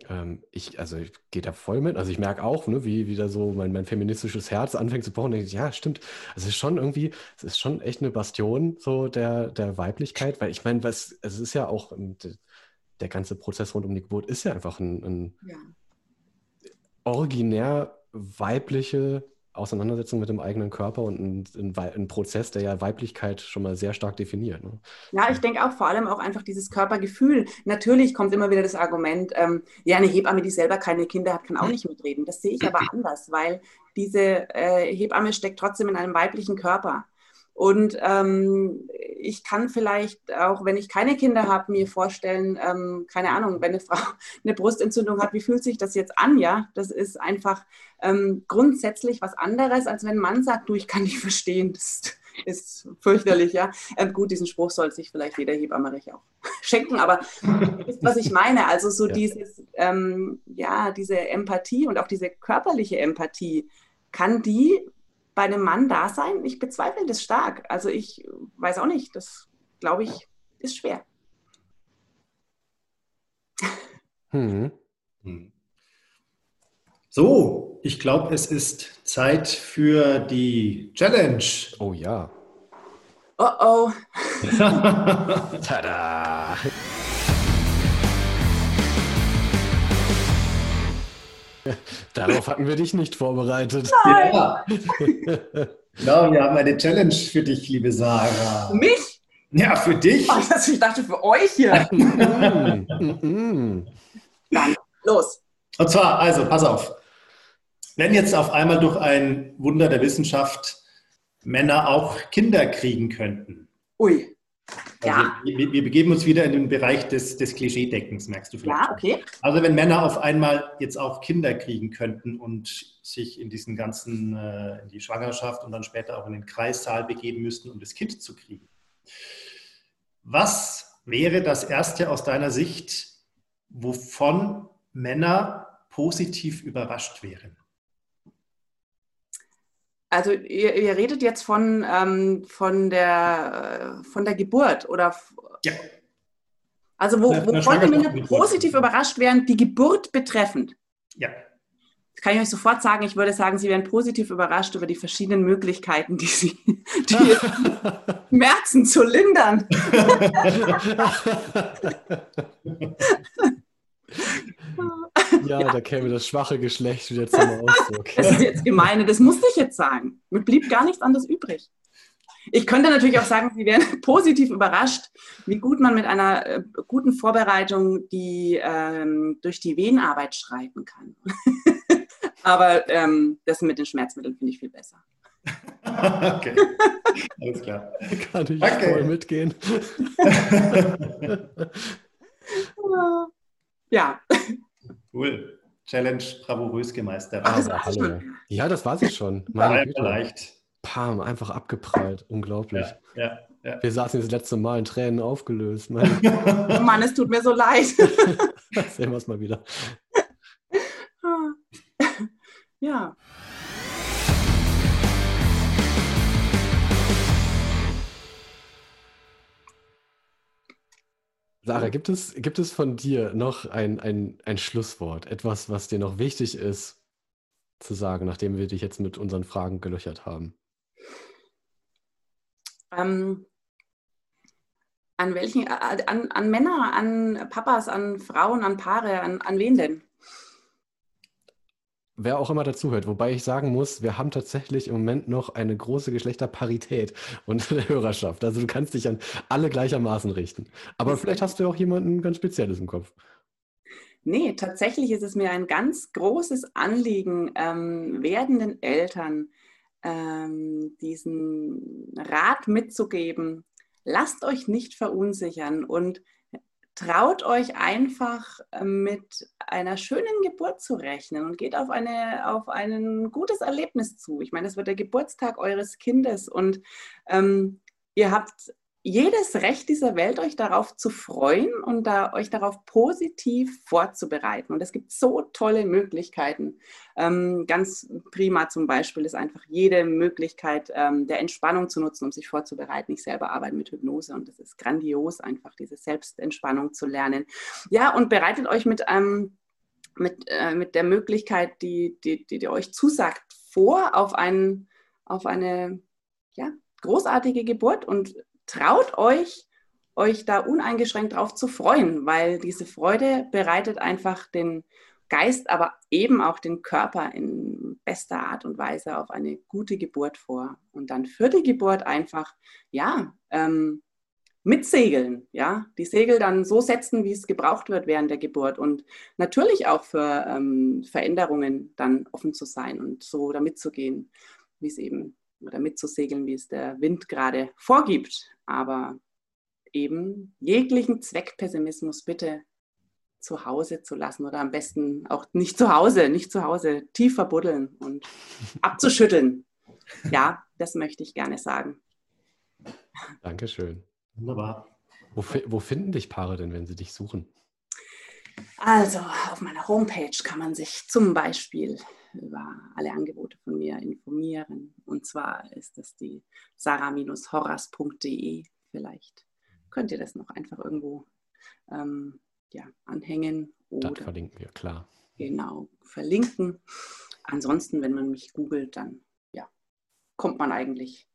ähm, ich, also ich gehe da voll mit. Also ich merke auch, ne, wie wieder so mein, mein feministisches Herz anfängt zu pochen. Denke ich, ja, stimmt. Also es ist schon irgendwie, es ist schon echt eine Bastion so der, der Weiblichkeit, weil ich meine, was, es ist ja auch ähm, der ganze Prozess rund um die Geburt ist ja einfach ein, ein ja. originär weibliche Auseinandersetzung mit dem eigenen Körper und ein, ein, ein, Prozess, der ja Weiblichkeit schon mal sehr stark definiert. Ne?
Ja, ich denke auch vor allem auch einfach dieses Körpergefühl. Natürlich kommt immer wieder das Argument, ähm, ja, eine Hebamme, die selber keine Kinder hat, kann auch nicht mitreden. Das sehe ich aber anders, weil diese äh, Hebamme steckt trotzdem in einem weiblichen Körper. Und ähm, ich kann vielleicht auch, wenn ich keine Kinder habe, mir vorstellen, ähm, keine Ahnung, wenn eine Frau eine Brustentzündung hat, wie fühlt sich das jetzt an? Ja, das ist einfach ähm, grundsätzlich was anderes, als wenn ein Mann sagt, du, ich kann nicht verstehen. Das ist fürchterlich, ja. Ähm, gut, diesen Spruch soll sich vielleicht jeder Hebammerich auch schenken, aber was ich meine, also so ja. dieses, ähm, ja, diese Empathie und auch diese körperliche Empathie, kann die bei einem Mann da sein? Ich bezweifle das stark. Also ich weiß auch nicht. Das, glaube ich, ist schwer.
Hm. hm. So, ich glaube, es ist Zeit für die Challenge.
Oh ja.
Oh oh.
Tada! Darauf hatten wir dich nicht vorbereitet.
Nein.
Ja. genau, wir haben eine Challenge für dich, liebe Sarah.
Für mich?
Ja, für dich.
Oh, ich dachte für euch hier. Dann los.
Und zwar, also, pass auf. Wenn jetzt auf einmal durch ein Wunder der Wissenschaft Männer auch Kinder kriegen könnten.
Ui.
Also ja. Wir, wir, begeben uns wieder in den Bereich des, des Klischeedeckens, merkst du vielleicht.
Ja, okay.
Also wenn Männer auf einmal jetzt auch Kinder kriegen könnten und sich in diesen ganzen, äh, in die Schwangerschaft und dann später auch in den Kreissaal begeben müssten, um das Kind zu kriegen. Was wäre das Erste aus deiner Sicht, wovon Männer positiv überrascht wären?
Also ihr, ihr, redet jetzt von, ähm, von, der, von der Geburt oder?
Ja.
Also wo, wovon die Männer positiv überrascht wären, die Geburt betreffend?
Ja.
Das kann ich euch sofort sagen. Ich würde sagen, sie wären positiv überrascht über die verschiedenen Möglichkeiten, die sie, die Schmerzen zu lindern.
Ja, da käme das schwache Geschlecht wieder zum Ausdruck.
Das ist jetzt gemeine, das musste ich jetzt sagen. Mir blieb gar nichts anderes übrig. Ich könnte natürlich auch sagen, Sie wären positiv überrascht, wie gut man mit einer äh, guten Vorbereitung die ähm, durch die Venenarbeit schreiten kann. Aber ähm, das mit den Schmerzmitteln finde ich viel besser.
okay, alles klar.
Kann ich okay. voll mitgehen.
ja.
Cool. Challenge bravourös gemeistert.
Ach, das hallo. Ja, das war sie schon. Meine
Güte. leicht.
Pam, einfach abgeprallt. Unglaublich.
Ja, ja, ja.
Wir saßen das letzte Mal in Tränen aufgelöst. Mann,
oh Mann es tut mir so leid.
Sehen wir es mal wieder.
ja.
Sarah, gibt es, gibt es von dir noch ein, ein, ein Schlusswort, etwas, was dir noch wichtig ist zu sagen, nachdem wir dich jetzt mit unseren Fragen gelöchert haben?
Ähm, an welchen, an, an Männer, an Papas, an Frauen, an Paare, an, an wen denn?
Wer auch immer dazuhört. Wobei ich sagen muss, wir haben tatsächlich im Moment noch eine große Geschlechterparität unter der Hörerschaft. Also du kannst dich an alle gleichermaßen richten. Aber vielleicht hast du auch jemanden ganz Spezielles im Kopf.
Nee, tatsächlich ist es mir ein ganz großes Anliegen, ähm, werdenden Eltern ähm, diesen Rat mitzugeben. Lasst euch nicht verunsichern und traut euch einfach äh, mit einer schönen Geburt zu rechnen und geht auf, eine, auf ein gutes Erlebnis zu. Ich meine, das wird der Geburtstag eures Kindes und ähm, ihr habt jedes Recht dieser Welt, euch darauf zu freuen und da, euch darauf positiv vorzubereiten. Und es gibt so tolle Möglichkeiten. Ähm, ganz prima zum Beispiel ist einfach jede Möglichkeit ähm, der Entspannung zu nutzen, um sich vorzubereiten. Ich selber arbeite mit Hypnose und es ist grandios, einfach diese Selbstentspannung zu lernen. Ja, und bereitet euch mit einem mit, äh, mit der Möglichkeit, die, die, die, die euch zusagt, vor auf, einen, auf eine ja, großartige Geburt und traut euch, euch da uneingeschränkt drauf zu freuen, weil diese Freude bereitet einfach den Geist, aber eben auch den Körper in bester Art und Weise auf eine gute Geburt vor. Und dann für die Geburt einfach, ja, ähm, mitsegeln, ja, die Segel dann so setzen, wie es gebraucht wird während der Geburt und natürlich auch für ähm, Veränderungen dann offen zu sein und so damit zu gehen, wie es eben, oder mitzusegeln, wie es der Wind gerade vorgibt. Aber eben jeglichen Zweckpessimismus bitte zu Hause zu lassen oder am besten auch nicht zu Hause, nicht zu Hause, tief verbuddeln und abzuschütteln. Ja, das möchte ich gerne sagen.
Dankeschön.
Wunderbar.
Wo, wo finden dich Paare denn, wenn sie dich suchen?
Also auf meiner Homepage kann man sich zum Beispiel über alle Angebote von mir informieren. Und zwar ist das die sarah-horas.de. Vielleicht könnt ihr das noch einfach irgendwo ähm, ja, anhängen.
Oder das verlinken wir, klar.
Genau, verlinken. Ansonsten, wenn man mich googelt, dann ja, kommt man eigentlich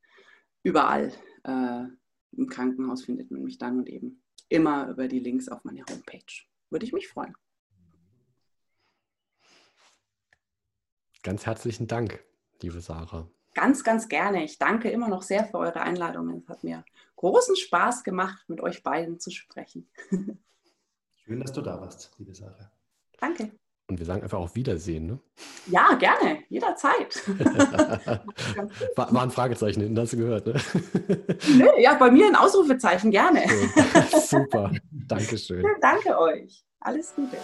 überall. Äh, Im Krankenhaus findet man mich dann und eben immer über die Links auf meine Homepage. Würde ich mich freuen.
Ganz herzlichen Dank, liebe Sarah.
Ganz, ganz gerne. Ich danke immer noch sehr für eure Einladungen. Es hat mir großen Spaß gemacht, mit euch beiden zu sprechen.
Schön, dass du da warst, liebe Sarah.
Danke.
Und wir sagen einfach auf Wiedersehen, ne?
Ja, gerne, jederzeit.
war, war, ein Fragezeichen hinten, hast du gehört, ne?
Nö, ja, bei mir ein Ausrufezeichen, gerne.
Super, Dankeschön.
Danke euch. Alles Gute.